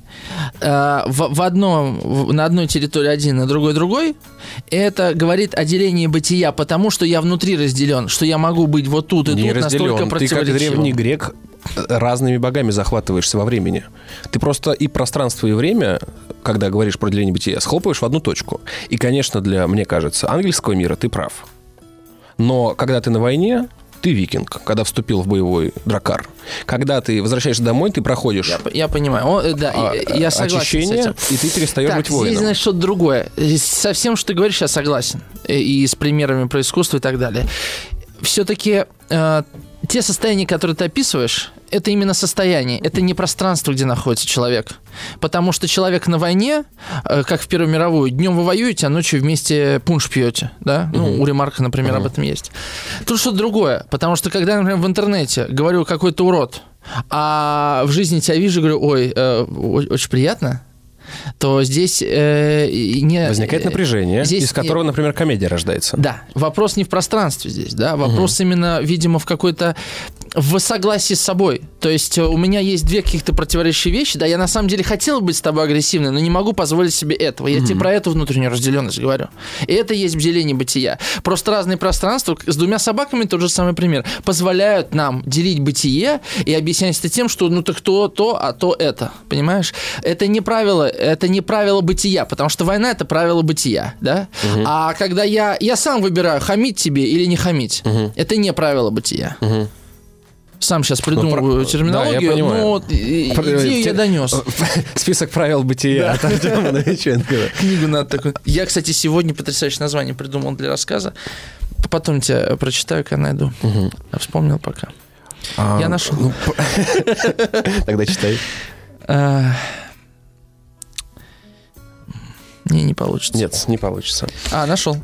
э, в, в одном, в- на одной территории один, на другой другой, это говорит о делении бытия, потому что я внутри разделен, что я могу быть вот тут и Не тут настолько разделен. Ты как древний грек разными богами захватываешься во времени. Ты просто и пространство, и время, когда говоришь про деление бытия, схлопываешь в одну точку. И, конечно, для, мне кажется, ангельского мира ты прав. Но когда ты на войне, ты викинг, когда вступил в боевой дракар. Когда ты возвращаешься домой, ты проходишь Я, я понимаю. О, э, да, а, я- я согласен очищение, с этим. и ты перестаешь Так, быть здесь, воином. значит, что-то другое. Здесь Со всем, что ты говоришь, я согласен. И, и с примерами про искусство и так далее. Все-таки те состояния, которые ты описываешь, это именно состояние, это не пространство, где находится человек. Потому что человек на войне, э, как в Первую мировую, днем вы воюете, а ночью вместе пунш пьете. Да? Ну, у Ремарка, например, об этом есть. Тут что-то другое. Потому что, когда, например, в интернете говорю какой-то урод, а в жизни тебя вижу, говорю, ой, э, очень приятно, то здесь э, не... Возникает напряжение, здесь из которого, например, комедия рождается. Да, вопрос не в пространстве здесь, да, вопрос именно, видимо, в какой-то в согласии с собой. То есть э, у меня есть две каких-то противоречащие вещи. Да, я на самом деле хотел быть с тобой агрессивной, но не могу позволить себе этого. Я тебе про эту внутреннюю разделенность говорю. И это есть бделение бытия. Просто разные пространства. С двумя собаками тот же самый пример. Позволяют нам делить бытие и объяснять это тем, что ну так то, то, а то это. Понимаешь? Это не правило, это не правило бытия, потому что война это правило бытия, да? А когда я, я сам выбираю, хамить тебе или не хамить, это не правило бытия. Сам сейчас придумываю про- терминологию, да, но вот идею я донес. Список правил бытия от Артема Новиченко. Книгу надо такую. Я, кстати, сегодня потрясающее название придумал для рассказа. Потом тебе прочитаю, когда найду. А Вспомнил пока. А, Я нашел. ну, Тогда читай. А, Не, не получится. Нет, не получится. А, нашел.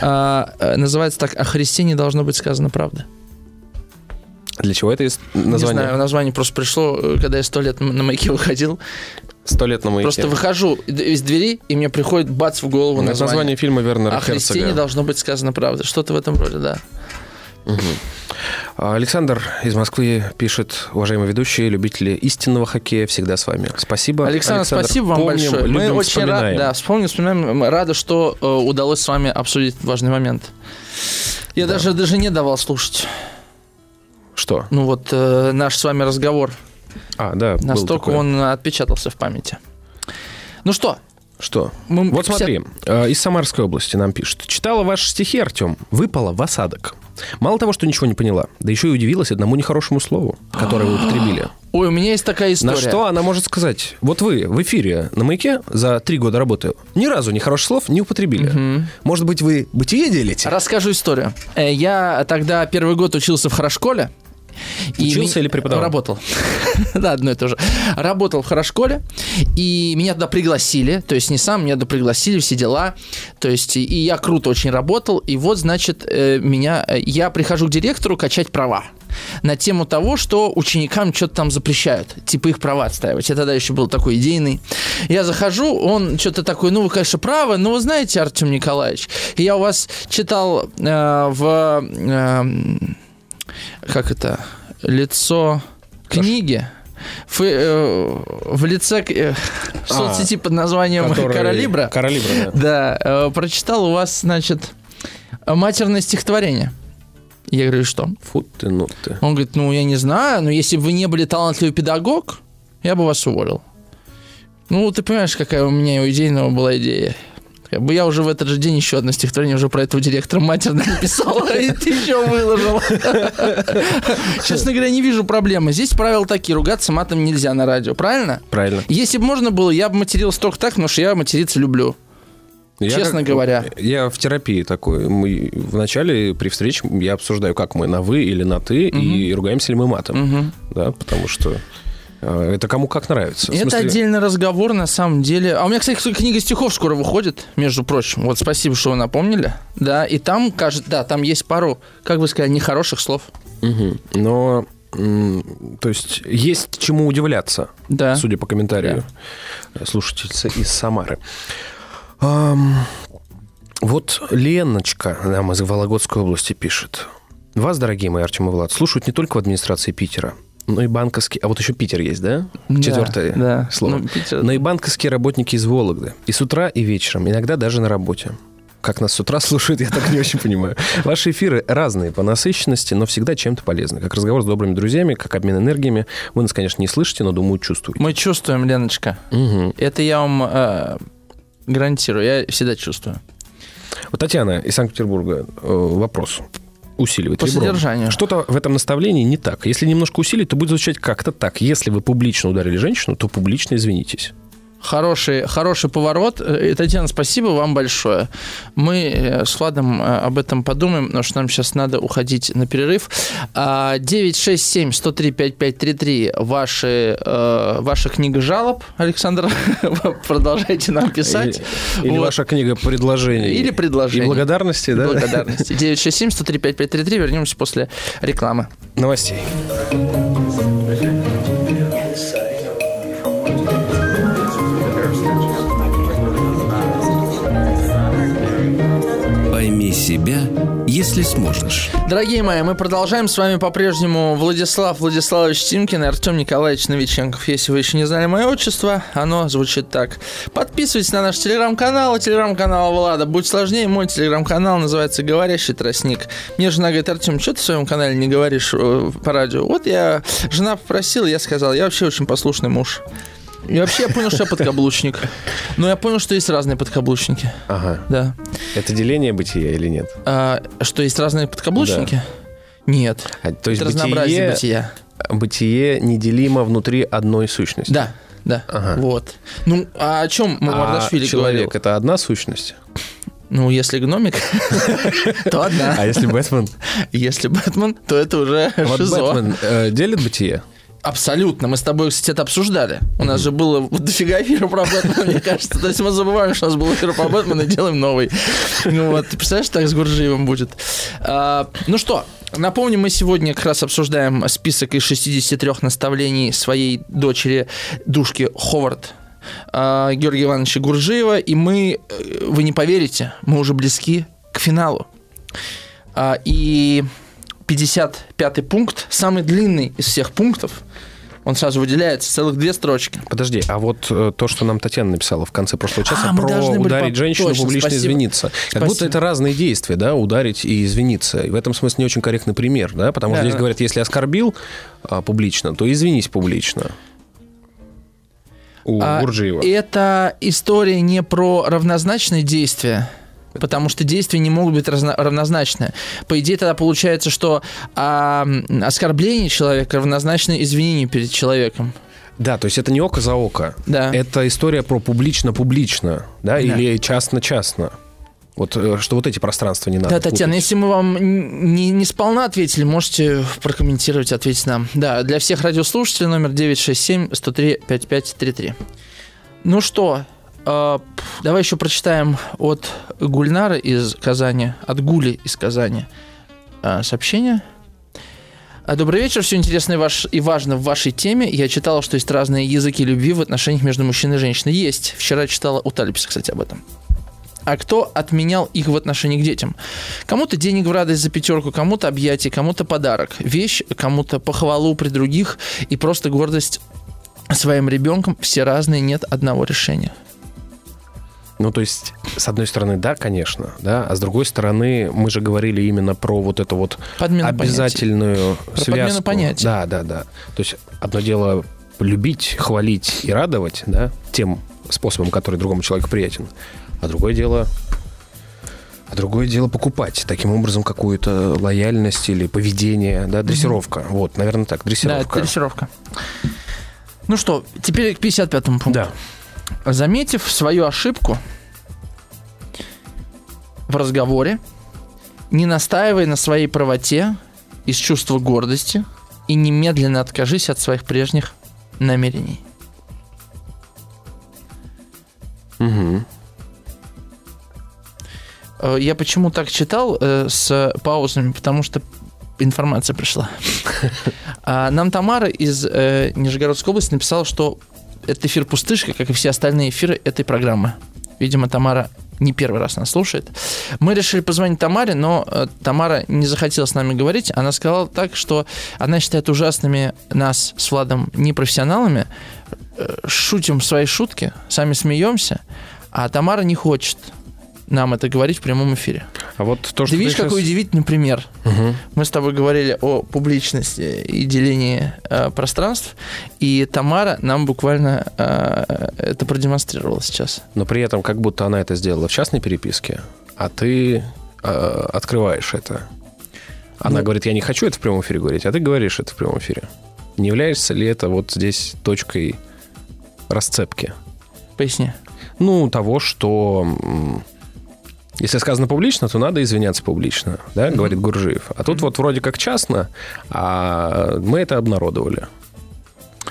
А, э, Называется так «О Христе не должно быть сказано правда». Для чего это из- Не знаю, название? название просто пришло, э, когда я сто лет на маяке выходил. Сто лет на маяке. Просто выхожу из двери, и мне приходит бац в голову Это название. название фильма Вернера О не Херцога. должно быть сказано правда. Что-то в этом роде, да. А, Александр из Москвы пишет, уважаемые ведущие, любители истинного хоккея, всегда с вами. Спасибо. Александр, спасибо вам Помним, большое. Мы любим, очень рады, да, вспомним, вспоминаем. Мы Рады, что э, удалось с вами обсудить важный момент. Я даже даже не давал слушать. Что? Ну вот э, наш с вами разговор. А, да, Настолько он отпечатался в памяти. Ну что, Что? мы Вот 50 смотри, э, из Самарской области нам пишут. Читала ваши стихи, Артем, выпала в осадок. Мало того, что ничего не поняла, да еще и удивилась одному нехорошему слову, которое вы употребили. Ой, у меня есть такая история. На что она может сказать? Вот вы в эфире на «Маяке» за три года работы ни разу нехороших слов не употребили. Может быть, вы бытие делите? Расскажу историю. Э, Я тогда первый год учился в хорошколе. И Учился ми- или преподавал? Работал. Да, одно и то же. Работал в хорошколе, и меня туда пригласили, то есть не сам, меня туда пригласили, все дела. То есть и и я круто очень работал, и вот, значит, э, меня, э, я прихожу к директору качать права на тему того, что ученикам что-то там запрещают, типа их права отстаивать. Я тогда еще был такой идейный. Я захожу, он что-то такой, ну, вы, конечно, правы, но вы знаете, Артем Николаевич, я у вас читал э, в... э, как это? Лицо книги. В, э, в лице э, в А, соцсети под названием Который- Каралибра. Каралибра, да. Да, э, прочитал у вас, значит, матерное стихотворение. Я говорю, «И что? Фу ты, ну ты. Он говорит, ну, я не знаю, но если бы вы не были талантливый педагог, я бы вас уволил. Ну, ты понимаешь, какая у меня у идейного была идея. Как бы я уже в этот же день еще одно стихотворение уже про этого директора матерно написал, и ты еще выложил. Честно говоря, не вижу проблемы. Здесь правила такие, ругаться матом нельзя на радио, правильно? Правильно. Если бы можно было, я бы матерился только так, потому что я материться люблю. Я Честно как- говоря. Я в терапии такой. Мы вначале при встрече я обсуждаю, как мы на вы или на ты, и ругаемся ли мы матом. Мгм. Да, потому что это кому как нравится. Это смысле, отдельный разговор, на самом деле. А у меня, кстати, книга стихов скоро выходит, между прочим. Вот спасибо, что вы напомнили. Да, и там, кажется, да, там есть пару, как бы сказать, нехороших слов. мгм. Но, то есть, есть чему удивляться, Да. судя по комментарию слушательницы из Самары. Ам, вот Леночка нам из Вологодской области пишет. Вас, дорогие мои Артем и Влад, слушают не только в администрации Питера, но и банковские... А вот еще Питер есть, да? Да, Четвертое да. слово. Ну, Питер- Но и банковские работники из Вологды. И с утра, и вечером. Иногда даже на работе. Как нас с утра слушают, я так не очень понимаю. Ваши эфиры разные по насыщенности, но всегда чем-то полезны. Как разговор с добрыми друзьями, как обмен энергиями. Вы нас, конечно, не слышите, но, думаю, чувствуете. Мы чувствуем, Леночка. Мгм. Это я вам э, гарантирую, я всегда чувствую. Вот Татьяна из Санкт-Петербурга. э, Вопрос. Усиливает По ребром. содержанию. Что-то в этом наставлении не так. Если немножко усилить, то будет звучать как-то так. Если вы публично ударили женщину, то публично извинитесь. Хороший, хороший поворот. Э, Татьяна, спасибо вам большое. Мы э, с Владом э, об этом подумаем, потому что нам сейчас надо уходить на перерыв. А, 967-103-5533 ваши, э, ваша книга жалоб, Александр. Продолжайте нам писать. Или, Вот. ваша книга предложений. Или предложений. И благодарности, да? Благодарности. 967-103-5533. Вернемся после рекламы. Новостей. Если сможешь. Дорогие мои, мы продолжаем. С вами по-прежнему Владислав Владиславович Тимкин и Артем Николаевич Новиченков. Если вы еще не знали мое отчество, оно звучит так. Подписывайтесь на наш телеграм-канал и телеграм-канал Влада. Будет сложнее, мой телеграм-канал называется «Говорящий тростник». Мне жена говорит, Артем, что ты в своем канале не говоришь э, по радио? Вот я, жена попросила, я сказал, я вообще очень послушный муж. И вообще я понял, что я подкаблучник. Но я понял, что есть разные подкаблучники. Ага. Да. Это деление бытия или нет? А, что есть разные подкаблучники? Нет. А, то есть Это разнообразие бытие, бытия. бытие неделимо внутри одной сущности. Да, да. Ага. Вот. Ну, а о чем А Мамардашвили человек говорил? это одна сущность? Ну, если гномик, то одна. А если Бэтмен? Если Бэтмен, то это уже шизо. Бэтмен э, делит бытие? Абсолютно. Мы с тобой, кстати, это обсуждали. У нас же было дофига эфира про Бэтмена, мне кажется. То есть мы забываем, что у нас был эфир про Бэтмена и делаем новый. Ну вот, ты представляешь, так с Гуржиевым будет. А, ну что, напомню, мы сегодня как раз обсуждаем список из 63 наставлений своей дочери, душки Ховард, а, Георгия Ивановича Гуржиева, и мы, э, вы не поверите, мы уже близки к финалу. А, И 55 пункт, самый длинный из всех пунктов, он сразу выделяется, целых две строчки. Подожди, а вот э, то, что нам Татьяна написала в конце прошлого часа А, про ударить по- женщину, точно, публично спасибо. извиниться. Как Спасибо. будто это разные действия, да, ударить и извиниться. И в этом смысле не очень корректный пример, да, потому что Да, здесь да. говорят, если оскорбил а, публично, то извинись публично. У А, Гурджиева. Это история не про равнозначные действия, потому что действия не могут быть разно- равнозначны. По идее, тогда получается, что а, оскорбление человека равнозначно извинению перед человеком. Да, то есть это не око за око. Да. Это история про публично-публично, да, Да. или частно-частно. Вот э, что вот эти пространства не надо. Да, Татьяна, путать. если мы вам не, не сполна ответили, можете прокомментировать, ответить нам. Да, для всех радиослушателей номер 967-103-5533. Ну что, э, п- давай еще прочитаем от Гульнара из Казани, от Гули из Казани э, сообщение. А, Добрый вечер, все интересно и, важно в вашей теме. Я читала, что есть разные языки любви в отношениях между мужчиной и женщиной. Есть. Вчера читала у Талипса, кстати, об этом а кто отменял их в отношении к детям. Кому-то денег в радость за пятерку, кому-то объятие, кому-то подарок. Вещь, кому-то похвалу при других и просто гордость своим ребенком. Все разные, нет одного решения. Ну, то есть, с одной стороны, да, конечно, да, а с другой стороны, мы же говорили именно про вот эту вот Подмена обязательную Про связку. подмену понятий. Да, да, да. То есть, одно дело любить, хвалить и радовать, да, тем способом, который другому человеку приятен, а другое дело а другое дело покупать таким образом какую-то лояльность или поведение, да, дрессировка. Вот, наверное, так, Да, дрессировка. дрессировка. Ну что, теперь к 55-му пункту. Да. Заметив свою ошибку в разговоре, не настаивай на своей правоте из чувства гордости и немедленно откажись от своих прежних намерений. Э, Я почему так читал э, с паузами, потому что информация пришла. А Нам Тамара из э, Нижегородской области написала, что этот эфир пустышка, как и все остальные эфиры этой программы. Видимо, Тамара не первый раз нас слушает. Мы решили позвонить Тамаре, но э, Тамара не захотела с нами говорить. Она сказала так, что она считает ужасными нас с Владом непрофессионалами, э, шутим свои шутки, сами смеемся, а Тамара не хочет нам это говорить в прямом эфире. А вот то, что Ты видишь, ты какой удивительный пример. Мгм. Мы с тобой говорили о публичности и делении э, пространств, и Тамара нам буквально э, это продемонстрировала сейчас. Но при этом как будто она это сделала в частной переписке, а ты э, открываешь это. Она Ну- говорит, я не хочу это в прямом эфире говорить, а ты говоришь это в прямом эфире. Не являешься ли это вот здесь точкой расцепки? Поясни. Ну, того, что если сказано публично, то надо извиняться публично, да, говорит Гуржиев. А тут вот вроде как частно, а мы это обнародовали.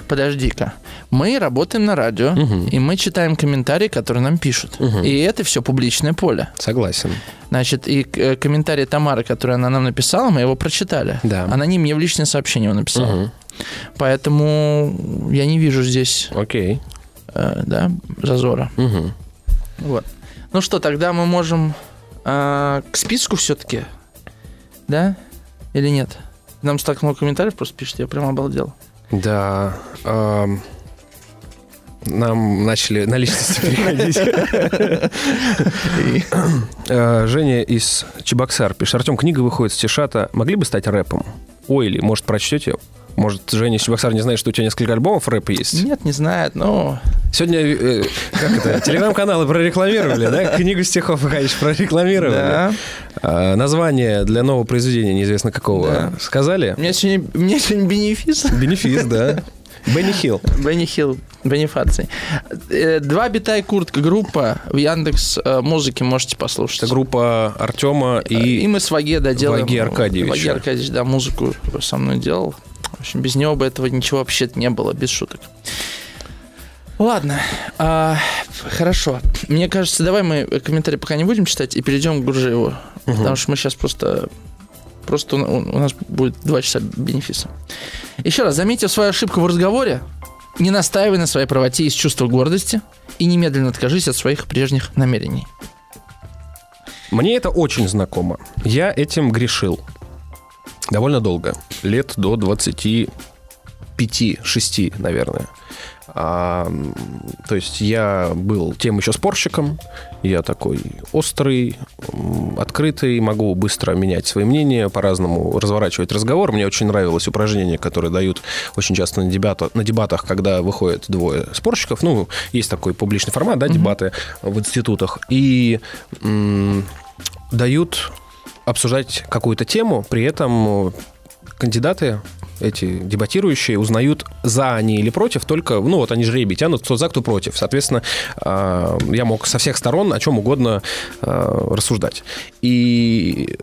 Подожди-ка. Мы работаем на радио, Мгм. и мы читаем комментарии, которые нам пишут. Мгм. И это все публичное поле. Согласен. Значит, и э, комментарий Тамары, который она нам написала, мы его прочитали. Да. Она не мне в личное сообщение его написала. Мгм. Поэтому я не вижу здесь Окей. э, да, зазора. Мгм. Вот. Ну что, тогда мы можем э, к списку все-таки Да? Или нет? Нам так много комментариев просто пишет, я прям обалдел. Да. эм, нам начали на личности переходить. Э, Женя из Чебоксар пишет. Артем, книга выходит с Тишата. Могли бы стать рэпом? Ой, или, может, прочтете? Может, Женя Чебоксар не знает, что у тебя несколько альбомов рэпа есть? Нет, не знает, но... Сегодня, э, как это, телеграм-каналы прорекламировали, да? Книгу стихов, конечно, прорекламировали. Да. А, название для нового произведения, неизвестно какого, Да. сказали? У меня сегодня, у меня сегодня бенефис. Бенефис, да. Бенни Хилл. Бенни Хилл, бенефаций. Э, Два бита и куртка группа в Яндекс э, музыке можете послушать. Это группа Артема И, и... и мы с Ваге, да, делаем. Ваги Аркадьевича. Ваги Аркадьевич, да, музыку со мной делал. В общем, без него бы этого ничего вообще не было, без шуток. Ладно, а, хорошо. Мне кажется, давай мы комментарии пока не будем читать и перейдем к Гуржиеву. Потому что мы сейчас просто... Просто у, у нас будет два часа бенефиса. Еще раз, заметив свою ошибку в разговоре, не настаивай на своей правоте из чувства гордости и немедленно откажись от своих прежних намерений. Мне это очень знакомо. Я этим грешил. Довольно долго. Лет до 25-6, наверное. А, то есть я был тем еще спорщиком, я такой острый, открытый, могу быстро менять свои мнения, по-разному разворачивать разговор. Мне очень нравилось упражнение, которое дают очень часто на, дебата- на дебатах, когда выходят двое спорщиков. Ну, есть такой публичный формат, да, дебаты в институтах. И м, дают обсуждать какую-то тему, при этом э, кандидаты эти дебатирующие узнают, за они или против, только, ну, вот они жребий тянут, кто за, кто против. Соответственно, э, я мог со всех сторон о чем угодно э, рассуждать. И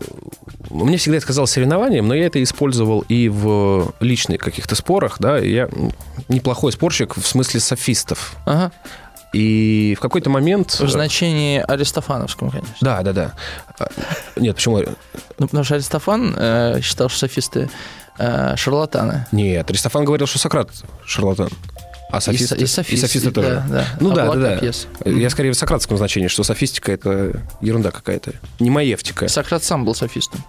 мне всегда это казалось соревнованием, но я это использовал и в личных каких-то спорах, да, я неплохой спорщик в смысле софистов. Ага. И в какой-то момент... В значении аристофановском, конечно. Да, да, да. А, Нет, почему? Ну, потому что Аристофан э, считал, что софисты э, шарлатаны. Нет, Аристофан говорил, что Сократ шарлатан. А софисты, и, со- и софисты, софисты тоже. Да, да. Ну да, Облака да, да. пьес. Я скорее в сократском значении, что софистика это ерунда какая-то. Не маевтика. Сократ сам был софистом.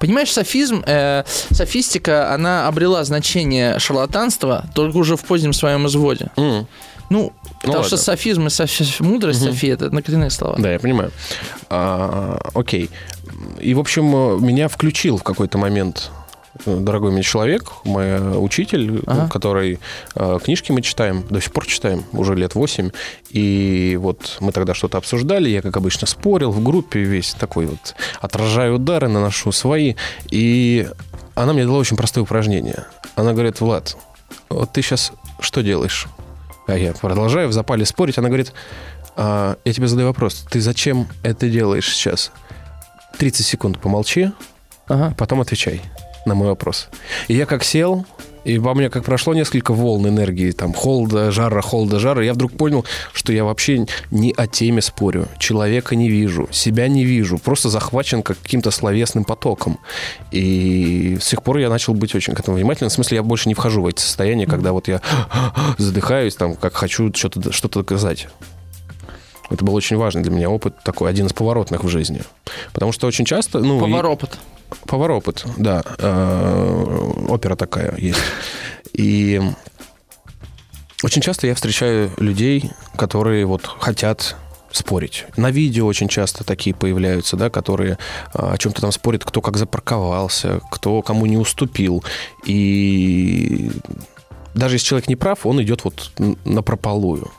Понимаешь, софизм, э, софистика, она обрела значение шарлатанства только уже в позднем своем изводе. М, Ну, потому ладно. что софизм и софи- мудрость, София, это однокоренные слова. Да, я понимаю. А, окей. И, в общем, э, меня включил в какой-то момент э, дорогой мне человек, мой э, учитель, Ага. который э, книжки мы читаем, до сих пор читаем, уже лет 8. И вот мы тогда что-то обсуждали, я, как обычно, спорил в группе весь такой вот, отражаю удары, наношу свои. И она мне дала очень простое упражнение. Она говорит, Влад, вот ты сейчас что делаешь? А я продолжаю в запале спорить. Она говорит, «А, я тебе задаю вопрос, ты зачем это делаешь сейчас? 30 секунд помолчи, Ага. потом отвечай на мой вопрос. И я как сел, и во мне как прошло несколько волн энергии, там, холода, жара, холода, жара, я вдруг понял, что я вообще не о теме спорю, человека не вижу, себя не вижу, просто захвачен каким-то словесным потоком. И с тех пор я начал быть очень к этому внимательным. В смысле, я больше не вхожу в эти состояния, когда вот я задыхаюсь, там, как хочу что-то что доказать. Это был очень важный для меня опыт, такой один из поворотных в жизни. Потому что очень часто... Ну, и- Поворопот. Поворопыт, да. Э, Опера такая есть. И очень часто я встречаю людей, которые вот хотят спорить. На видео очень часто такие появляются, да, которые а, о чем-то там спорят, кто как запарковался, кто кому не уступил. И даже если человек не прав, он идет вот на прополую.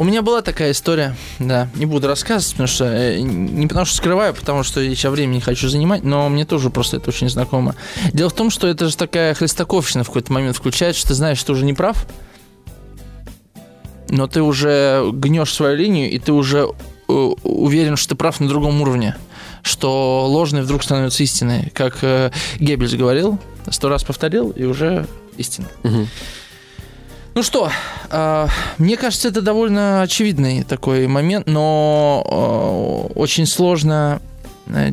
У меня была такая история, да, не буду рассказывать, потому что э, не потому что скрываю, потому что я сейчас времени не хочу занимать, но мне тоже просто это очень знакомо. Дело в том, что это же такая хлестаковщина в какой-то момент включается, что ты знаешь, что ты уже не прав, но ты уже гнешь свою линию, и ты уже э, уверен, что ты прав на другом уровне, что ложный вдруг становится истиной, как э, Геббельс говорил, сто раз повторил, и уже истина. Ну что, э, мне кажется, это довольно очевидный такой момент, но э, очень сложно, э,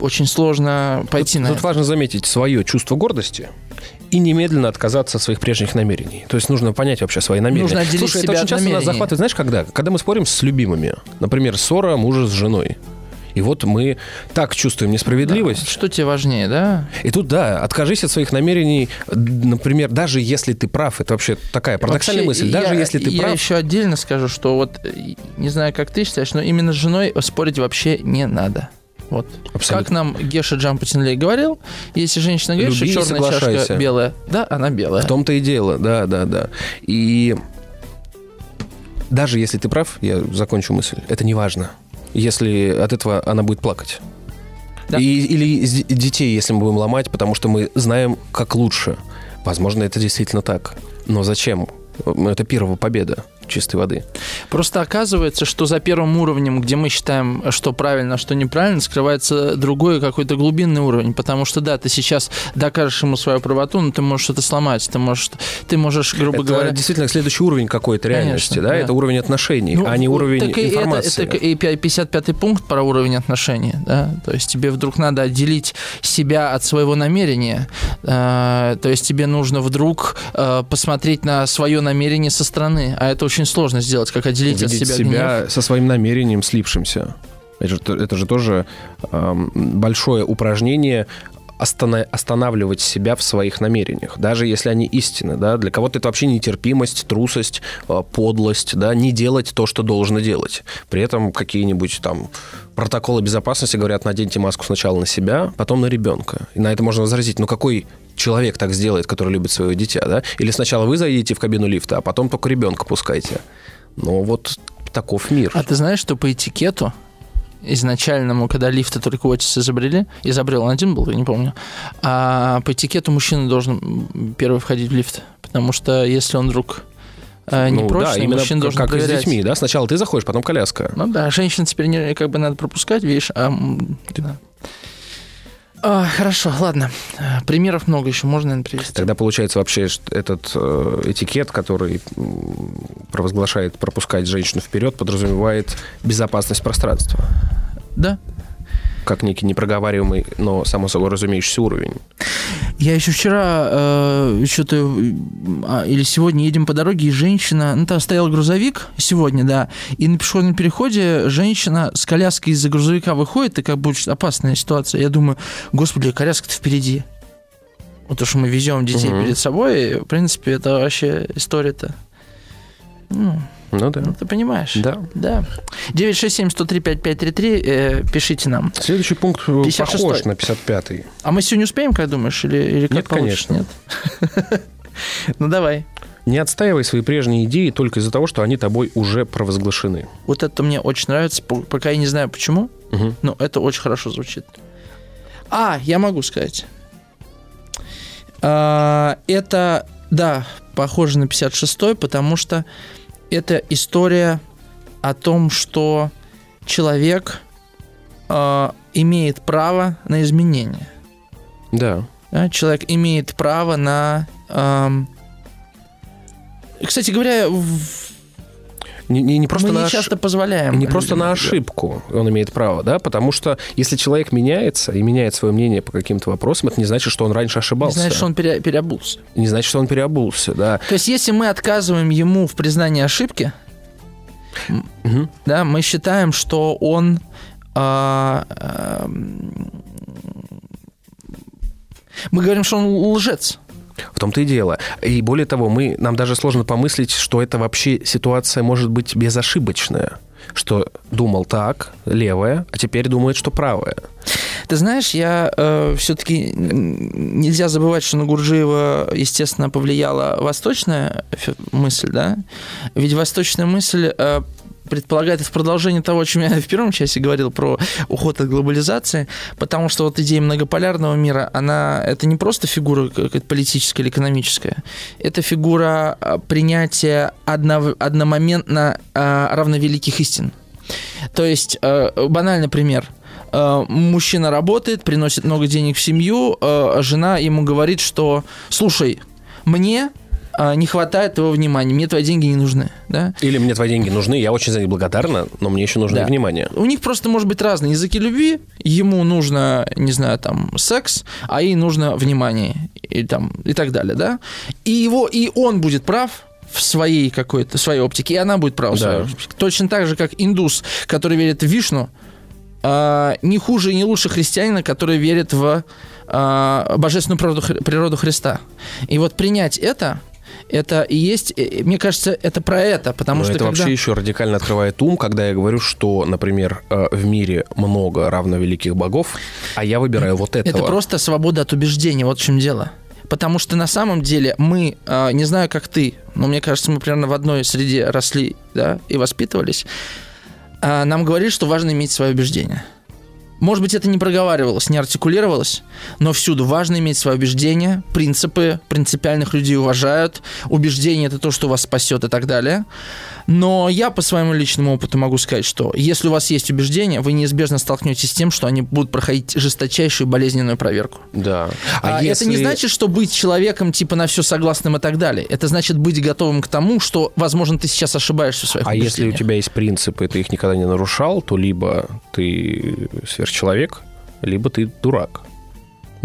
очень сложно пойти тут, на тут это. важно заметить свое чувство гордости и немедленно отказаться от своих прежних намерений. То есть нужно понять вообще свои намерения. Нужно отделить Слушай, себя это от очень часто нас намерений. захватывает, знаешь, когда? Когда мы спорим с любимыми. Например, ссора мужа с женой. И вот мы так чувствуем несправедливость. Что тебе важнее, да? И тут, да, откажись от своих намерений, например, даже если ты прав, это вообще такая парадоксальная Вообще, мысль, даже я- если ты я прав, еще отдельно скажу, что вот, э, не знаю, как ты считаешь, но именно с женой спорить вообще не надо. Вот. Абсолютно. Как нам Геша Джампутинлей говорил, если женщина говорит, Люби что черная чашка белая, да, она белая. в том-то и дело, да, да, да. И даже если ты прав, я закончу мысль, это не важно, если от этого она будет плакать. Да. И, или детей, если мы будем ломать, потому что мы знаем, как лучше. Возможно, это действительно так. Но зачем? Это первая победа чистой воды. Просто оказывается, что за первым уровнем, где мы считаем, что правильно, а что неправильно, скрывается другой какой-то глубинный уровень. Потому что, да, ты сейчас докажешь ему свою правоту, но ты можешь это сломать. Ты можешь, ты можешь грубо это говоря... действительно следующий уровень какой-то реальности, Конечно, да? да. Это уровень отношений, Ну, а не уровень так и информации. Это, и 55-й пункт про уровень отношений, да, то есть тебе вдруг надо отделить себя от своего намерения, э, то есть тебе нужно вдруг э, посмотреть на свое намерение со стороны, а это очень сложно сделать, как отделить от Видеть себя, себя, гнев. со своим намерением слипшимся. Это же, это же тоже эм, большое упражнение остана- останавливать себя в своих намерениях, даже если они истинны, да, для кого-то это вообще нетерпимость, трусость, э, подлость, да, не делать то, что должно делать. При этом какие-нибудь там протоколы безопасности говорят, наденьте маску сначала на себя, потом на ребенка. И на это можно возразить, ну какой человек так сделает, который любит своего дитя, да? Или сначала вы зайдите в кабину лифта, а потом только ребенка пускайте. Ну вот таков мир. А ты знаешь, что по этикету изначальному, когда лифты только Отис изобрели, изобрел он один был, я не помню, а по этикету мужчина должен первый входить в лифт, потому что если он вдруг э, Ну, непрочный, да, именно мужчина должен как и с детьми, да? Сначала ты заходишь, потом коляска. Ну да, женщин теперь не, как бы надо пропускать, видишь. а, м, да. А, хорошо, ладно. А, Примеров много еще можно, наверное, привести. Тогда получается вообще что этот э, этикет, который провозглашает пропускать женщину вперед, подразумевает безопасность пространства, Да. Как некий непроговариваемый, но само собой разумеющийся уровень. Я еще вчера э, что-то а, или сегодня едем по дороге, и женщина, ну там стоял грузовик сегодня, да, и на пешеходном переходе женщина с коляской из-за грузовика выходит, и как бы очень опасная ситуация. Я думаю, господи, коляска-то впереди. Вот то, что мы везем детей Мгм. перед собой, в принципе, это вообще история-то. Ну, Ну да. ну, ты понимаешь. Да. Да. 967-103-5533, э, пишите нам. Следующий пункт э, 56-й. похож на 55-й. А мы сегодня успеем, как думаешь, или, или как Нет, получится? конечно. Нет? Ну, давай. Не отстаивай свои прежние идеи только из-за того, что они тобой уже провозглашены. Вот это мне очень нравится, по- пока я не знаю почему, Мгм. но это очень хорошо звучит. А, я могу сказать. А, это, да, похоже на 56-й, потому что это история о том, что человек а, имеет право на изменения. Да. Да, человек имеет право на... ам, Кстати говоря, в- Не, не- не просто мы на не ош- часто позволяем. Не просто на ошибку он имеет право, да, потому что если человек меняется и меняет свое мнение по каким-то вопросам, это не значит, что он раньше Не ошибался. значит, что он пере- переобулся. Не значит, что он переобулся, да. То есть, если мы отказываем ему в признании ошибки, Мгм. да, мы считаем, что он а, ам, мы говорим, что он лжец. В том-то и дело. И более того, мы, нам даже сложно помыслить, что это вообще ситуация может быть безошибочная. Что думал так, левая, а теперь думает, что правая. Ты знаешь, я все-таки нельзя забывать, что на Гурджиева, естественно, повлияла восточная мысль, да? Ведь восточная мысль э, предполагает это в продолжении того, о чем я в первом часе говорил про уход от глобализации, потому что вот идея многополярного мира, она это не просто фигура какая-то политическая или экономическая, это фигура э, принятия однов- одномоментно э, равновеликих истин. То есть, э, банальный пример. Мужчина работает, приносит много денег в семью, а жена ему говорит, что слушай, мне не хватает твоего внимания, мне твои деньги не нужны. Да? Или мне твои деньги нужны, я очень за них благодарна, но мне еще нужно Да. внимание. У них просто может быть разные языки любви. Ему нужно, не знаю, там, секс, а ей нужно внимание и, там, и так далее, да? И, его, и он будет прав в своей какой-то, своей оптике, и она будет права Да. Точно так же, как индус, который верит в Вишну, а, не хуже и не лучше христианина, который верит в а, божественную природу, природу Христа. И вот принять это, это и есть, э, мне кажется, это про это, потому Но что это когда... вообще еще радикально открывает ум, когда я говорю, что, например, э, в мире много равновеликих богов, а я выбираю вот этого. Это просто свобода от убеждений, вот в чем дело. Потому что на самом деле мы, э, не знаю, как ты, но мне кажется, мы примерно в одной среде росли да, и воспитывались. А нам говорили, что важно иметь свое убеждение. Может быть, это не проговаривалось, не артикулировалось, но всюду важно иметь свое убеждение, принципы, принципиальных людей уважают, убеждение это то, что вас спасет и так далее. Но я по своему личному опыту могу сказать, что если у вас есть убеждения, вы неизбежно столкнетесь с тем, что они будут проходить жесточайшую болезненную проверку. Да. А Это не значит, что быть человеком типа на все согласным и так далее. Это значит быть готовым к тому, что, возможно, ты сейчас ошибаешься в своих А если у тебя есть принципы, ты их никогда не нарушал, то либо ты сверхчеловек, либо ты дурак.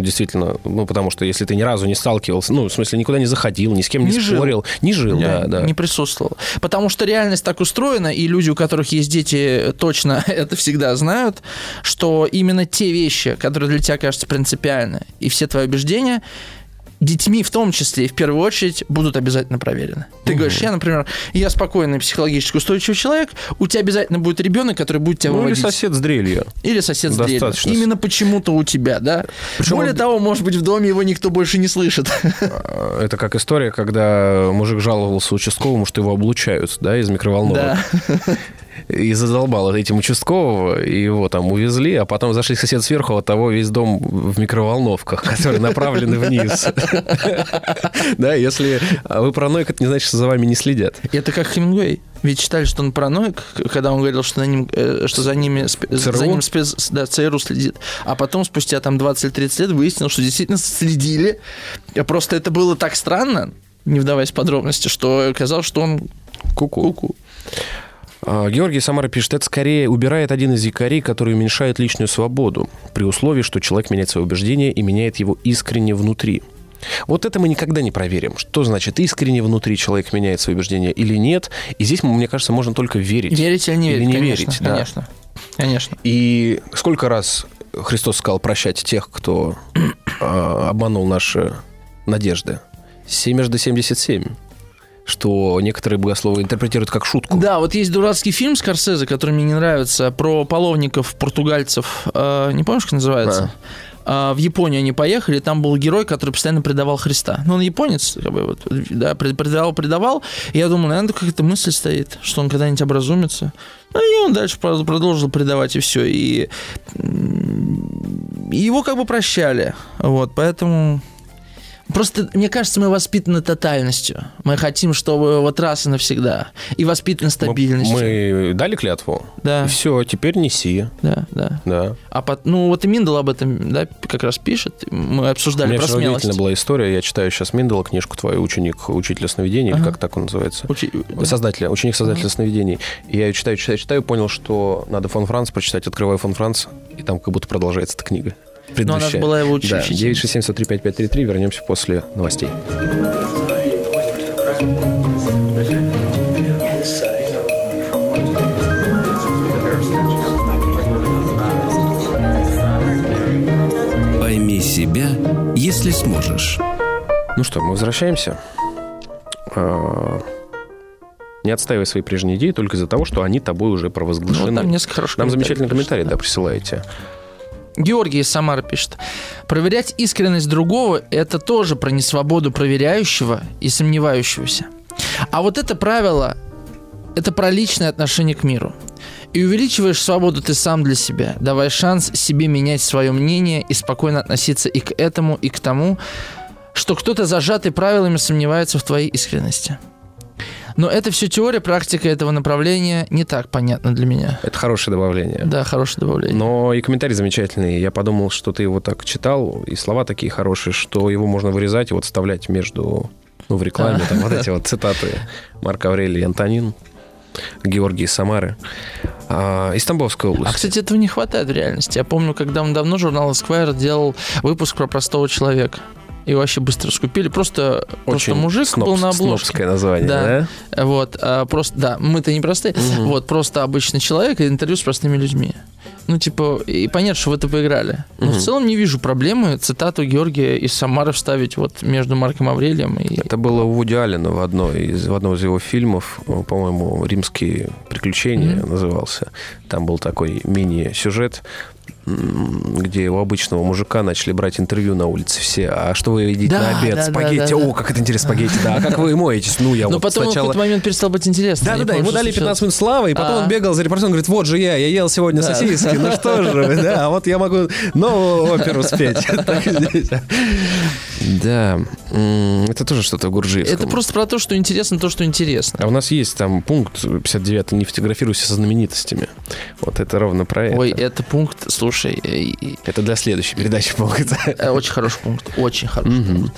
Действительно, ну, потому что если ты ни разу не сталкивался, ну, в смысле, никуда не заходил, ни с кем не, Не жил. спорил, не жил, Я да, да. не присутствовал. Потому что реальность так устроена, и люди, у которых есть дети, точно это всегда знают, что именно те вещи, которые для тебя кажутся принципиальны, и все твои убеждения, детьми в том числе и в первую очередь будут обязательно проверены. Ты говоришь, я, например, я спокойный психологически устойчивый человек, у тебя обязательно будет ребенок, который будет тебя Ну, или выводить. сосед с дрелью. Или сосед с дрелью. Достаточно. Именно почему-то у тебя, да. Причем Более он- того, может быть, в доме его никто больше не слышит. А, Это как история, когда мужик жаловался участковому, что его облучают, да, из микроволновок. Да. И задолбал этим участкового, и его там увезли, а потом зашли сосед сверху, от того весь дом в микроволновках, которые направлены вниз. Да, если вы параноик, это не значит, что за вами не следят. Это как Хемингуэй. Ведь считали, что он параноик, когда он говорил, что, на ним, э, что за, ними, ЦРУ? за ним спец, да, ЦРУ следит. А потом, спустя там 20 или 30 лет, выяснилось, что действительно следили. Просто это было так странно, не вдаваясь в подробности, что оказалось, что он Ку-ку. куку. А, Георгий Самара пишет, это скорее убирает один из якорей, который уменьшает личную свободу, при условии, что человек меняет свои убеждения и меняет его искренне внутри. Вот это мы никогда не проверим. Что значит искренне внутри человек меняет свои убеждения или нет? И здесь, мне кажется, можно только верить. Верить или не Или верить, не конечно, верить, да. конечно. Конечно. И сколько раз Христос сказал прощать тех, кто а, обманул наши надежды? Семежды 77. Что некоторые богословы интерпретируют как шутку. Да, вот есть дурацкий фильм Скорсезе, который мне не нравится, про половников, португальцев. Э, не помнишь, как называется? А, в Японию они поехали, там был герой, который постоянно предавал Христа. Ну, он японец, как бы, вот, да, пред- предавал, предавал. И я думал, наверное, какая-то мысль стоит, что он когда-нибудь образумится. Ну, и он дальше про- продолжил предавать, и все. И его как бы прощали. Вот, поэтому... Просто, мне кажется, мы воспитаны тотальностью. Мы хотим, чтобы вот раз и навсегда. И воспитаны Мы, стабильностью. мы дали клятву. Да. И все, теперь неси. Да, да. Да. А пот- ну вот и Миндал об этом, да, как раз пишет. Мы У обсуждали меня про смелость. была история. Я читаю сейчас Миндала, книжку твою «Ученик учителя сновидений», или Ага. как так он называется? Учи- да. Создателя, ученик создателя сновидений. И я ее читаю, читаю, читаю, понял, что надо фон Франц прочитать, открываю фон Франц, и там как будто продолжается эта книга. Ну, она же Предыдущая. была его Да, учащей. 967 вернемся после новостей. Пойми себя, если сможешь. Ну что, мы возвращаемся. А, Не отстаивай свои прежние идеи только из-за того, что они тобой уже провозглашены. Ну, там несколько хороших Нам замечательный комментарий, да, присылаете. Георгий из пишет. Проверять искренность другого – это тоже про несвободу проверяющего и сомневающегося. А вот это правило – это про личное отношение к миру. И увеличиваешь свободу ты сам для себя, давая шанс себе менять свое мнение и спокойно относиться и к этому, и к тому, что кто-то зажатый правилами сомневается в твоей искренности. Но это все теория, практика этого направления не так понятна для меня. Это хорошее добавление. Да, хорошее добавление. Но и комментарий замечательный. Я подумал, что ты его так читал, и слова такие хорошие, что его можно вырезать и вот вставлять между, ну, в рекламе, А. там вот эти вот цитаты Марка Аврелия Антонин, Георгий Самары, а, из Тамбовской области. А, кстати, этого не хватает в реальности. Я помню, когда давно журнал Esquire делал выпуск про простого человека. И вообще быстро скупили. Просто, просто мужик сноб- был на обложке. снобское название, да? Да. Вот, а, просто, да, мы-то не простые. Мгм. Вот, просто обычный человек и интервью с простыми людьми. Ну, типа, и понятно, что в это поиграли. Но в целом не вижу проблемы цитату Георгия из Самары вставить вот между Марком Аврелием и... Это было у Вуди Аллена в, одной из, в одном из его фильмов, по-моему, «Римские приключения» Мгм. назывался. Там был такой мини-сюжет, где у обычного мужика начали брать интервью на улице все. А что вы едите Да, на обед? да, спагетти. да, да. О, как это интересно, спагетти. Да, а как вы моетесь? Ну, я Но вот потом в сначала... какой-то момент перестал быть интересно. Да, да, да, ему дали случилось. 15 минут славы, и потом А. он бегал за репортером, говорит, вот же я, я ел сегодня Да. сосиски, ну что же да, а вот я могу новую оперу спеть. Да, это тоже что-то в Гурджиевском. Это просто про то, что интересно, то, что интересно. А у нас есть там пункт 59 «Не фотографируйся со знаменитостями». Вот это ровно про это. Ой, это пункт, слушай, э, и- Это для следующей передачи пункт. э, очень хороший пункт, очень хороший пункт.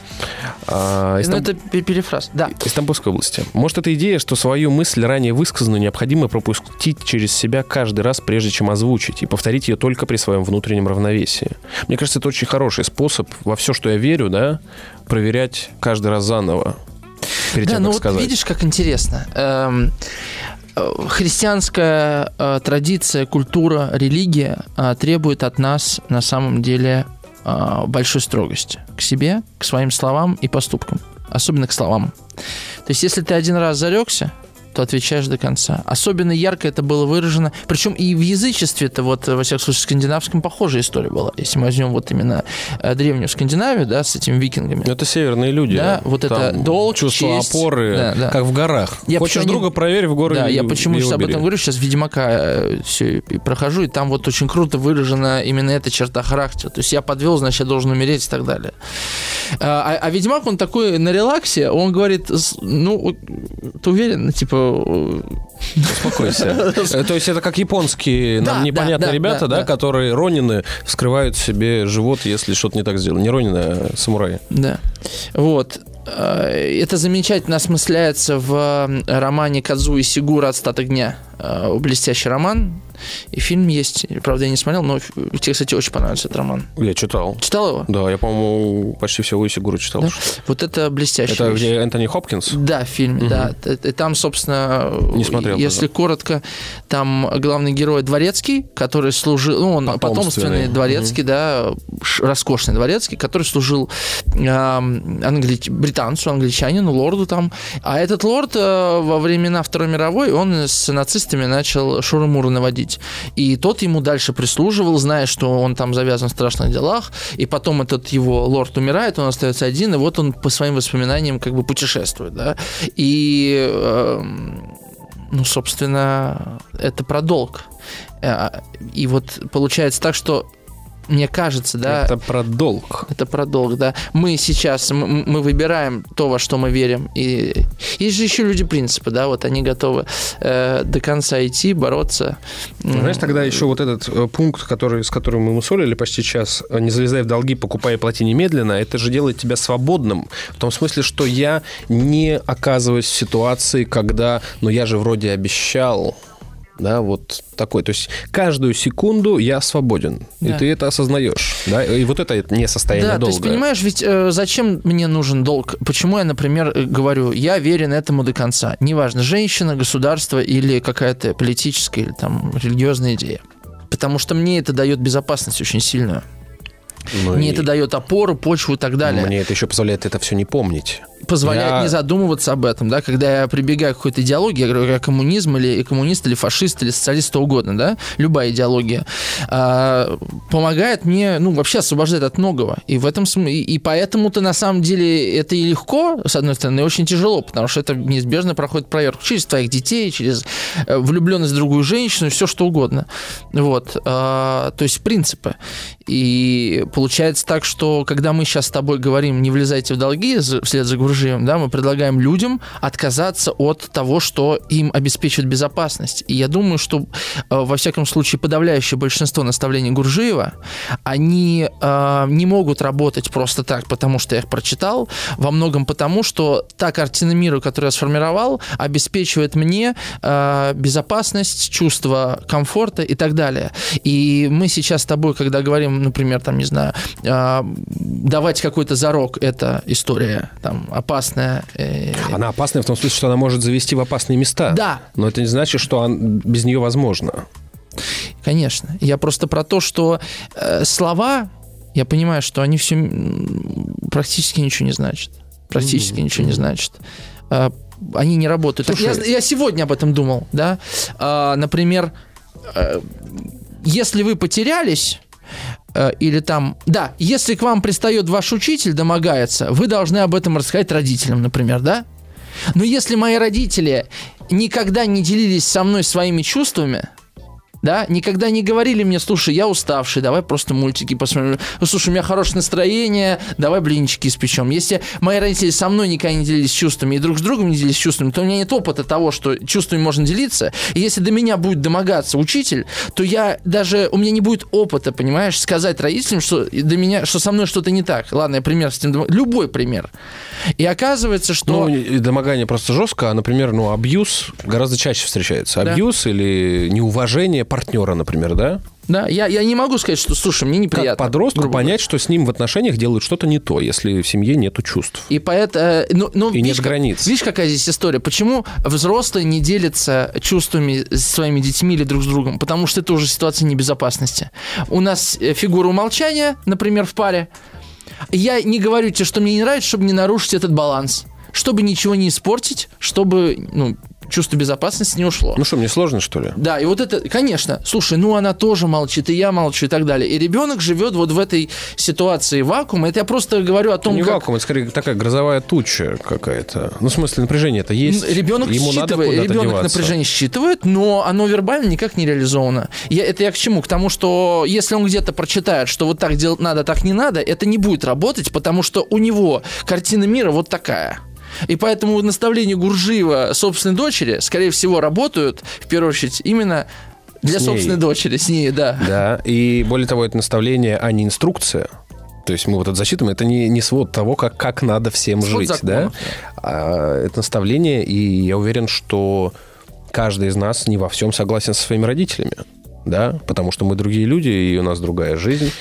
А, Ну, это пе- перефраз, да. из Тамбовской области. Может, это идея, что свою мысль, ранее высказанную, необходимо пропустить через себя каждый раз, прежде чем озвучить, и повторить ее только при своем внутреннем равновесии. Мне кажется, это очень хороший способ во все, что я верю, да, проверять каждый раз заново. Перед Да, тем, ну вот сказать. видишь, как интересно. Эм, э, Христианская э, традиция, культура, религия э, требует от нас на самом деле э, большой строгости к себе, к своим словам и поступкам, особенно к словам. То есть, если ты один раз зарекся, то отвечаешь до конца. Особенно ярко это было выражено. Причем и в язычестве это вот, во всяком случае, в скандинавском похожая история была. Если мы возьмем вот именно э, древнюю Скандинавию, да, с этими викингами. Ну, Это северные люди. Да, вот это Там долг, чувство честь. опоры, Да, да. как в горах. Я Хочешь почему друга, проверь в горы. Да, я почему сейчас об этом говорю, сейчас Ведьмака все и прохожу, и там вот очень круто выражена именно эта черта характера. То есть я подвел, значит, я должен умереть и так далее. А, а Ведьмак, он такой на релаксе, он говорит, ну, ты уверен, типа... Успокойся. Э, То есть это как японские Да, нам непонятные да, да, ребята, да, которые ронины вскрывают себе живот, если что-то не так сделано. Не ронины, а самураи. Да. Вот. Э, Это замечательно осмысляется в э, романе Кадзуи Сигура «Отстаток дня». Блестящий роман. И фильм есть. Правда, я не смотрел, но тебе, кстати, очень понравился этот роман. Я читал. Читал его? Да, я, по-моему, почти все Сигуру читал. Да? Вот это блестящий. Это где Энтони Хопкинс? Да, в фильме, Мгм. да. Т- т- Там, собственно, Не смотрел если коротко, там главный герой Дворецкий, который служил, ну, он Потомственный. потомственный Дворецкий, да, ш- роскошный Дворецкий, который служил эм, англи- британцу, англичанину, лорду там. А этот лорд э, во времена Второй мировой, он с нацистами начал шуры-муры наводить. И тот ему дальше прислуживал, зная, что он там завязан в страшных делах. И потом этот его лорд умирает, он остается один, и вот он по своим воспоминаниям как бы путешествует, да. И, эм, ну, собственно, это про долг. Э, И вот получается так, что мне кажется, да, Это про долг. это про долг, да. Мы сейчас, м- мы выбираем то, во что мы верим. И есть же еще люди принципа, да, вот они готовы э, до конца идти, бороться. М, Знаешь, тогда еще вот этот э, пункт, который, с которым мы мусолили почти час, э, не залезай в долги, покупай и плати немедленно, это же делает тебя свободным. В том смысле, что я не оказываюсь в ситуации, когда, ну я же вроде обещал, да, вот такой. То есть каждую секунду я свободен. Да. И ты это осознаешь. Да? И вот это не состояние Да, то долга. есть, понимаешь, ведь э, зачем мне нужен долг? Почему я, например, э, говорю, я верен этому до конца? Неважно, женщина, государство или какая-то политическая или там религиозная идея. Потому что мне это дает безопасность очень сильную. Ну Мне и это дает опору, почву и так далее. Мне это еще позволяет это все не помнить. Позволяет Я- не задумываться об этом, да, когда я прибегаю к какой-то идеологии, я говорю, я коммунизм или коммунист, или фашист, или социалист, что угодно, да, любая идеология, а, помогает мне, ну, вообще освобождает от многого. И в этом и, и поэтому-то на самом деле это и легко, с одной стороны, и очень тяжело, потому что это неизбежно проходит проверку через твоих детей, через э, влюбленность в другую женщину, все что угодно. Вот, а, то есть принципы. И получается так, что когда мы сейчас с тобой говорим, не влезайте в долги вслед за Гуржиевым, да, мы предлагаем людям отказаться от того, что им обеспечивает безопасность. И я думаю, что э, во всяком случае подавляющее большинство наставлений Гуржиева, они э, не могут работать просто так, потому что я их прочитал, во многом потому, что та картина мира, которую я сформировал, обеспечивает мне э, безопасность, чувство комфорта и так далее. И мы сейчас с тобой, когда говорим, например, там, не знаю, э, давать какой-то зарок, это история там опасная. э, Она опасная в том смысле, что она может завести в опасные места. Да. Но это не значит, что он- без нее возможно. конечно. Я просто про то, что э, слова, я понимаю, что они все практически ничего не значат. Практически mm-hmm. ничего не значат. Э, они не работают. Так я, я сегодня об этом думал, да. Э, например, э, если вы потерялись, или там, да, если к вам пристает ваш учитель, домогается, вы должны об этом рассказать родителям, например, да? Но если мои родители никогда не делились со мной своими чувствами, да, никогда не говорили мне, слушай, я уставший, давай просто мультики посмотрим. Ну, слушай, у меня хорошее настроение, давай блинчики испечем. Если мои родители со мной никогда не делились чувствами и друг с другом не делились чувствами, то у меня нет опыта того, что чувствами можно делиться. И если до меня будет домогаться учитель, то я даже, у меня не будет опыта, понимаешь, сказать родителям, что до меня, что со мной что-то не так. Ладно, я пример с тем, любой пример. И оказывается, что... Ну, домогание просто жестко, а, например, ну, абьюз гораздо чаще встречается. Абьюз да. или неуважение партнера, например, да? Да, я, я не могу сказать, что, слушай, мне неприятно. Как подростку понять, что с ним в отношениях делают что-то не то, если в семье нету чувств. И поэтому... Э, ну, ну, и видишь, нет границ. Видишь, какая здесь история? Почему взрослые не делятся чувствами с своими детьми или друг с другом? Потому что это уже ситуация небезопасности. У нас э, фигура умолчания, например, в паре. Я не говорю тебе, что мне не нравится, чтобы не нарушить этот баланс чтобы ничего не испортить, чтобы ну, чувство безопасности не ушло. Ну что, мне сложно, что ли? Да, и вот это, конечно, слушай, ну она тоже молчит, и я молчу, и так далее. И ребенок живет вот в этой ситуации вакуума. Это я просто говорю о том, не как... вакуум, это скорее такая грозовая туча какая-то. Ну, в смысле, напряжение это есть. Ребенок Ему считывает, надо ребенок деваться. напряжение считывает, но оно вербально никак не реализовано. Я, это я к чему? К тому, что если он где-то прочитает, что вот так делать надо, так не надо, это не будет работать, потому что у него картина мира вот такая. И поэтому наставления Гуржиева собственной дочери, скорее всего, работают, в первую очередь, именно для с собственной ней. дочери, с ней, да. Да, и более того, это наставление, а не инструкция. То есть мы вот это зачитываем, это не, не свод того, как, как надо всем свод жить, законов, да? А, это наставление, и я уверен, что каждый из нас не во всем согласен со своими родителями, да, потому что мы другие люди, и у нас другая жизнь.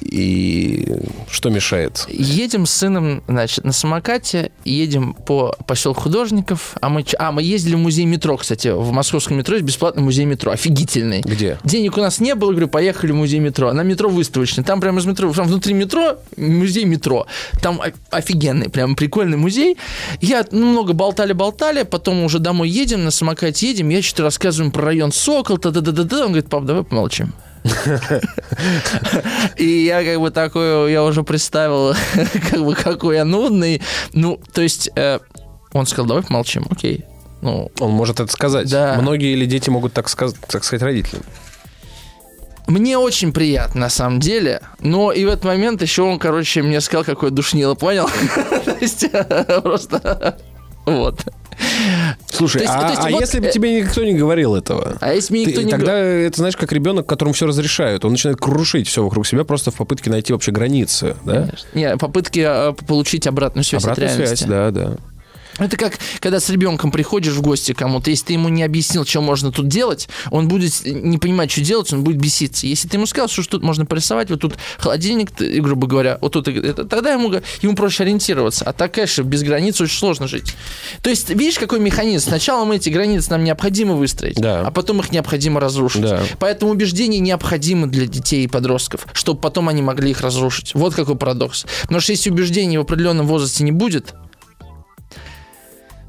И что мешает? Едем с сыном, значит, на самокате, едем по поселку художников, а мы, а мы ездили в музей метро, кстати, в московском метро есть бесплатный музей метро, офигительный. Где? Денег у нас не было, говорю, поехали в музей метро. На метро выставочный, там прямо из метро, там внутри метро, музей метро. Там офигенный, прям прикольный музей. Я, ну, много болтали-болтали, потом уже домой едем, на самокате едем, я что-то рассказываю про район Сокол, та-да-да-да-да, он говорит, пап, давай помолчим. И я как бы такой, я уже представил, как бы какой я нудный. Ну, то есть э, он сказал, давай помолчим, окей. Ну, он может это сказать. Да. Многие или дети могут так сказать, так сказать родителям. Мне очень приятно, на самом деле. Но и в этот момент еще он, короче, мне сказал, какое душнило, понял? То есть просто... Вот. Слушай, есть, а, есть, а вот, если бы э... тебе никто не говорил этого? А если мне никто ты, не Тогда говорил... это, знаешь, как ребенок, которому все разрешают. Он начинает крушить все вокруг себя просто в попытке найти вообще границы. Да? Конечно. Не, попытки а, получить обратную связь обратную от реальности. связь, да, да. Это как, когда с ребенком приходишь в гости кому-то, если ты ему не объяснил, что можно тут делать, он будет не понимать, что делать, он будет беситься. Если ты ему сказал, что тут можно порисовать, вот тут холодильник, грубо говоря, вот тут, это, тогда ему, ему проще ориентироваться. А так, конечно, без границ очень сложно жить. То есть, видишь, какой механизм? Сначала мы эти границы нам необходимо выстроить, да. а потом их необходимо разрушить. Да. Поэтому убеждения необходимы для детей и подростков, чтобы потом они могли их разрушить. Вот какой парадокс. Потому что если убеждений в определенном возрасте не будет,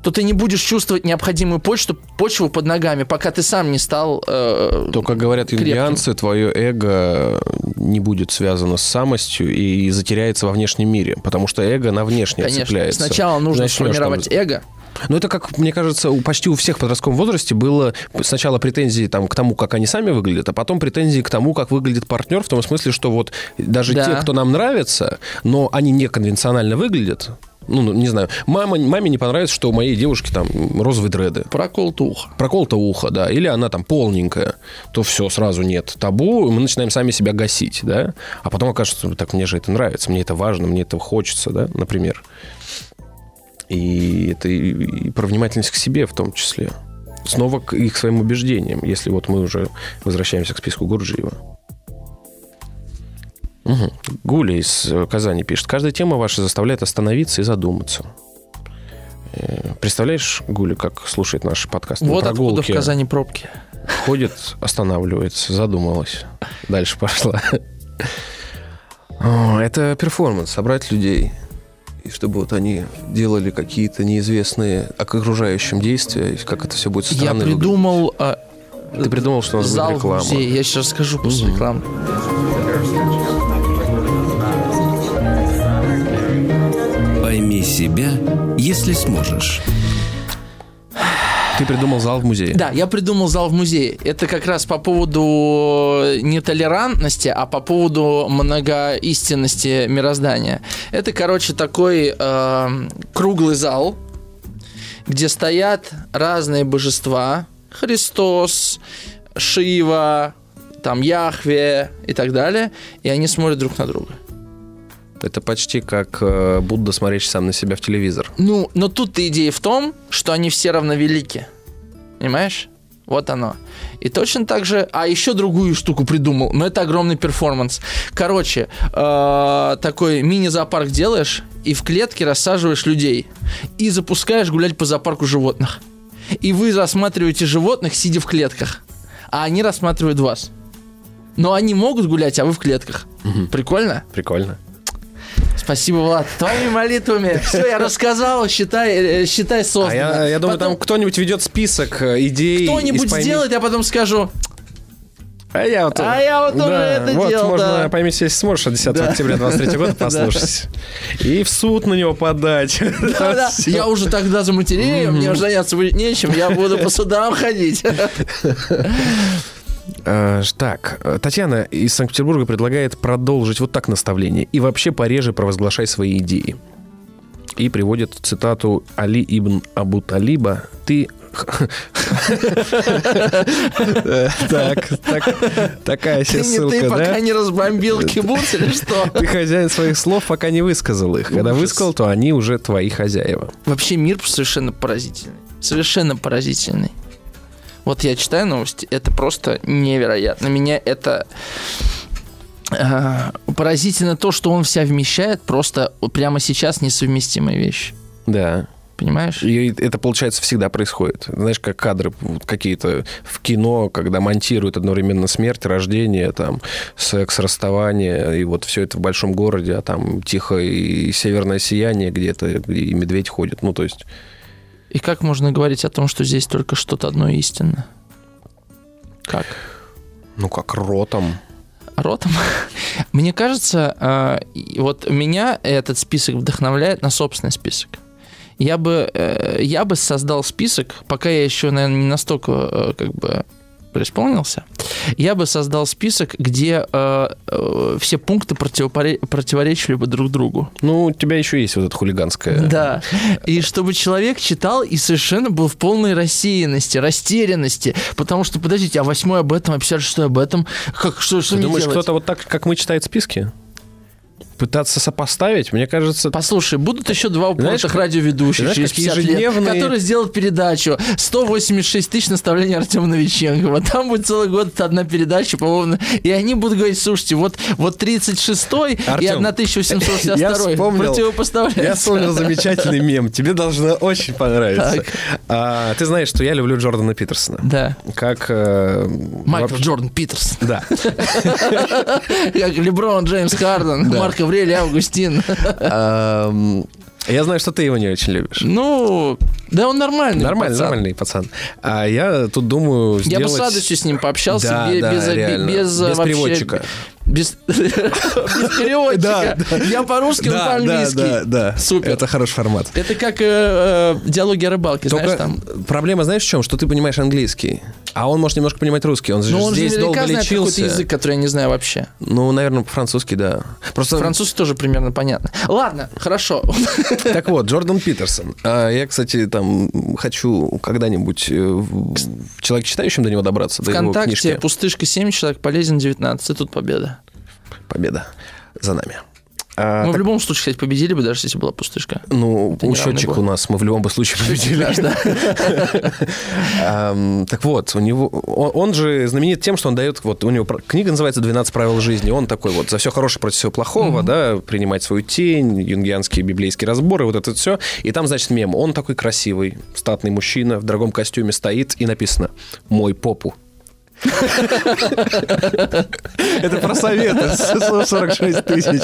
то ты не будешь чувствовать необходимую почту, почву под ногами, пока ты сам не стал э, То, как говорят индианцы, твое эго не будет связано с самостью и затеряется во внешнем мире, потому что эго на внешнее Конечно. цепляется. Сначала нужно Начнешь сформировать там... эго, ну, это, как мне кажется, у почти у всех в подростковом возрасте было сначала претензии там, к тому, как они сами выглядят, а потом претензии к тому, как выглядит партнер, в том смысле, что вот даже да. те, кто нам нравится, но они неконвенционально выглядят, ну, ну, не знаю, мама, маме не понравится, что у моей девушки там розовые дреды. Проколото ухо. Проколото ухо, да. Или она там полненькая, то все, сразу нет табу, мы начинаем сами себя гасить, да. А потом окажется, так мне же это нравится, мне это важно, мне это хочется, да, например. И это и, и про внимательность к себе в том числе. Снова к их своим убеждениям, если вот мы уже возвращаемся к списку Гурджиева. Угу. Гуля из э, Казани пишет. Каждая тема ваша заставляет остановиться и задуматься. Э, представляешь, Гуля, как слушает наш подкаст? Вот откуда в Казани пробки. ходит, останавливается, задумалась. Дальше пошла. Это перформанс, собрать людей. И чтобы вот они делали какие-то неизвестные окружающим действия, как это все будет Я странно выглядеть. придумал а, Ты придумал, что у нас зал будет реклама. музее. Я сейчас расскажу после рекламы. Пойми себя, если сможешь. Ты придумал зал в музее. Да, я придумал зал в музее. Это как раз по поводу не толерантности, а по поводу многоистинности мироздания. Это, короче, такой э, круглый зал, где стоят разные божества. Христос, Шива, там Яхве и так далее. И они смотрят друг на друга. Это почти как э, Будда, смотрящий сам на себя в телевизор. Ну, но тут идея в том, что они все равновелики. Понимаешь? Вот оно. И точно так же... А еще другую штуку придумал. Но это огромный перформанс. Короче, э, такой мини-зоопарк делаешь, и в клетке рассаживаешь людей. И запускаешь гулять по зоопарку животных. И вы рассматриваете животных, сидя в клетках. А они рассматривают вас. Но они могут гулять, а вы в клетках. Прикольно? Прикольно. Спасибо, Влад. Твоими молитвами. Все, я рассказал, считай, э, считай создано. А я, я думаю, Потом там кто-нибудь ведет список э, идей. кто-нибудь пойми- сделает, я потом скажу, А я вот, А я вот тоже это вот делал, можно, да. пойми, если сможешь, от 10 Да. октября 23 года послушать. И в суд на него подать. «Да-да, я уже тогда заматерею, мне уже заняться будет нечем, я буду по судам ходить. Э, Так, э, Татьяна из Санкт-Петербурга предлагает продолжить вот так наставление. И вообще пореже провозглашай свои идеи. И приводит цитату Али ибн Абу Талиба. Ты... Так, так, такая себе не ты, ссылка, пока не разбомбил кибуц или что? Ты хозяин своих слов, пока не высказал их. Когда высказал, то они уже твои хозяева. Вообще мир совершенно поразительный. Совершенно поразительный. Вот я читаю новости, это просто невероятно. Меня это э, поразительно то, что он вся вмещает, просто прямо сейчас несовместимые вещи. Да. Понимаешь? И это, получается, всегда происходит. Знаешь, как кадры какие-то в кино, когда монтируют одновременно смерть, рождение, там, секс, расставание, и вот все это в большом городе, а там тихо и северное сияние где-то, и медведь ходит. Ну, то есть... И как можно говорить о том, что здесь только что-то одно истинно? Как? Ну, как ротом. Ротом? Мне кажется, э, вот меня этот список вдохновляет на собственный список. Я бы, э, я бы создал список, пока я еще, наверное, не настолько э, как бы преисполнился, я бы создал список, где э, э, все пункты противопоре- противоречили бы друг другу. Ну, у тебя еще есть вот это хулиганское. Да. И чтобы человек читал и совершенно был в полной рассеянности, растерянности. Потому что, подождите, а восьмой об этом, а 56 об этом. Как, что, что Ты думаешь, кто-то вот так, как мы, читает списки? Пытаться сопоставить? Мне кажется... Послушай, будут еще два Знаешь, упоротых как- радиоведущих знаешь, через как 50 лет, ежедневные- которые сделают передачу 186 тысяч наставлений Артема Новиченкова. Там будет целый год одна передача, по-моему, и они будут говорить, слушайте, вот, вот 36-й и Артем, 1862 я вспомнил-. Я вспомнил замечательный мем. Тебе должно очень понравиться. А, ты знаешь, что я люблю Джордана Питерсона. Да. Как... э, Майкл Джордан Питерс. Да. Как Леброн, Джеймс Харден, Да. Аврелий, Августин. Я знаю, что ты его не очень любишь. Ну, да он нормальный. Нормальный, пацан. нормальный пацан. А я тут думаю Я бы сделать... с радостью с ним пообщался Да, бе- да, без, без, Без вообще- переводчика. Без, без переводчика. Да, Я по-русски, он Да, да, по-английски. да, да. Супер. Это хороший формат. Это как э, э, диалоги о рыбалке, Только знаешь, там. проблема, знаешь, в чем? Что ты понимаешь английский, а он может немножко понимать русский. Он же Ну, он же здесь долго наверняка знает какой-то лечился. язык, который я не знаю вообще. Ну, наверное, по-французски, да. Просто Французский тоже примерно понятно. Ладно, хорошо. Так вот, Джордан Питерсон. А я, кстати, там хочу когда-нибудь э, человек читающим до него добраться, до его Вконтакте книжки. пустышка 7, человек полезен 19. И тут победа. Победа за нами. А, Мы в так, любом случае, кстати, победили бы, даже если была пустышка. ну, это не счетчик у нас, мы в любом бы случае победили. Так вот, у него, он же знаменит тем, что он дает, вот у него книга называется «12 правил жизни», он такой вот за все хорошее против всего плохого, да, принимать свою тень, юнгианские библейские разборы, вот это все. И там, значит, мем, он такой красивый, статный мужчина, в дорогом костюме стоит, и написано «Мой попу Это про советы. 46 тысяч.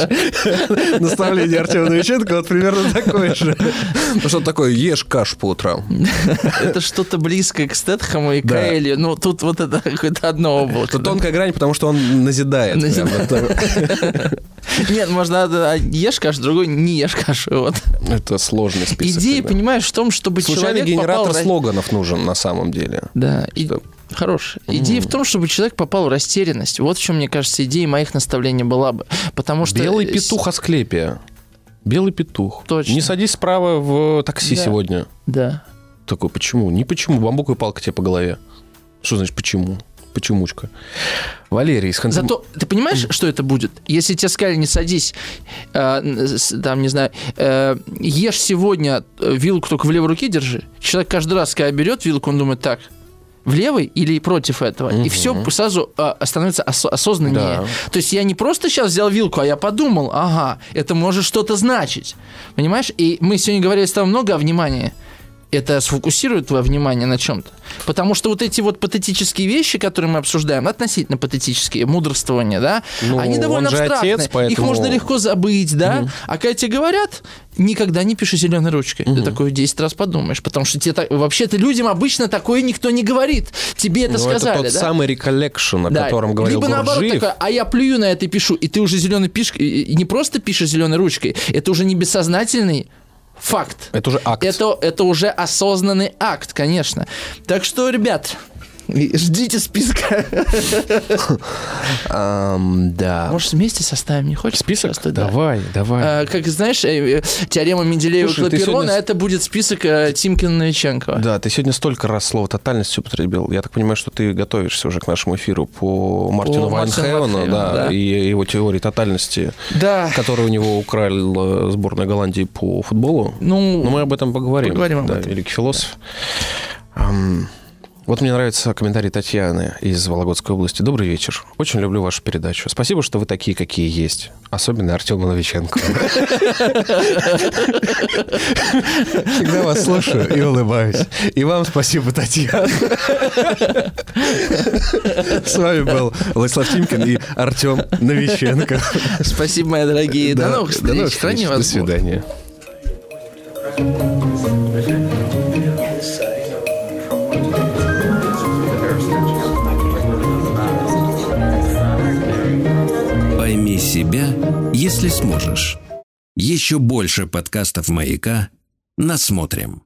Наставление Артема Новиченко вот примерно такое же. Ну что такое, ешь кашу по утрам. Это что-то близкое к Стэтхэму и Да. Кайли. Ну, тут вот это какое-то одно облако. Это тонкая грань, потому что он назидает. Назидает. Нет, можно ешь кашу, другой не ешь кашу. Вот. Это сложный список. Идея, да. понимаешь, в том, чтобы Случайный человек генератор слоганов нужен на самом деле. Да, и... Что? Хорошая. Идея в том, чтобы человек попал в растерянность. Вот в чем, мне кажется, идея моих наставлений была бы. Потому что... Белый э, петух Асклепия. Белый петух. Точно. Не садись справа в такси Да. сегодня. Да. Такой, почему? Не почему, бамбуковая палка тебе по голове. Что значит почему? Почемучка. Валерий из Ханты... Зато ты понимаешь, что это будет? Если тебе сказали, не садись, э, там, не знаю, э, ешь сегодня э, вилку только в левой руке держи. Человек каждый раз, когда берет вилку, он думает так, в левой или против этого. И Мгм. все сразу э, становится ос- осознаннее. Да. То есть я не просто сейчас взял вилку, а я подумал, ага, это может что-то значить. Понимаешь? И мы сегодня говорили с тобой много о внимании. Это сфокусирует твое внимание на чем-то. Потому что вот эти вот патетические вещи, которые мы обсуждаем, относительно патетические, мудрствования, да, Ну, они довольно абстрактные. отец, Их поэтому- можно легко забыть, да. А когда тебе говорят, никогда не пиши зеленой ручкой. Ты такое 10 раз подумаешь. Потому что тебе так... вообще-то людям обычно такое никто не говорит. Тебе это Ну, сказали, это тот да? самый recollection, о Да. котором говорил Либо наоборот Гурджиев. такое, а я плюю на это и пишу, и ты уже зеленый пишешь, не просто пишешь зеленой ручкой, это уже не бессознательный факт. Это уже акт. Это, это уже осознанный акт, конечно. Так что, ребят, ждите списка. Да. Может, вместе составим, не хочешь? Список? Давай, давай. А, Как знаешь, э, э, теорема Менделеева Слушай, ты Клаперона, сегодня- это будет список э, Тимкина Новиченкова. Да, ты сегодня столько раз слово тотальность употребил. Я так понимаю, что ты готовишься уже к нашему эфиру по Мартину Вайнхевену, да, и его теории тотальности, которую у него украли сборная Голландии по футболу. Ну, Но мы об этом поговорим. Поговорим об Да, этом. Великий философ. Вот мне нравится комментарий Татьяны из Вологодской области. Добрый вечер. Очень люблю вашу передачу. Спасибо, что вы такие, какие есть. Особенно Артема Новиченко. Всегда вас слушаю и улыбаюсь. И вам спасибо, Татьяна. С вами был Владислав Тимкин и Артем Новиченко. спасибо, мои дорогие. До новых встреч. До свидания. Пойми себя, если сможешь. Еще больше подкастов «Маяка» насмотрим.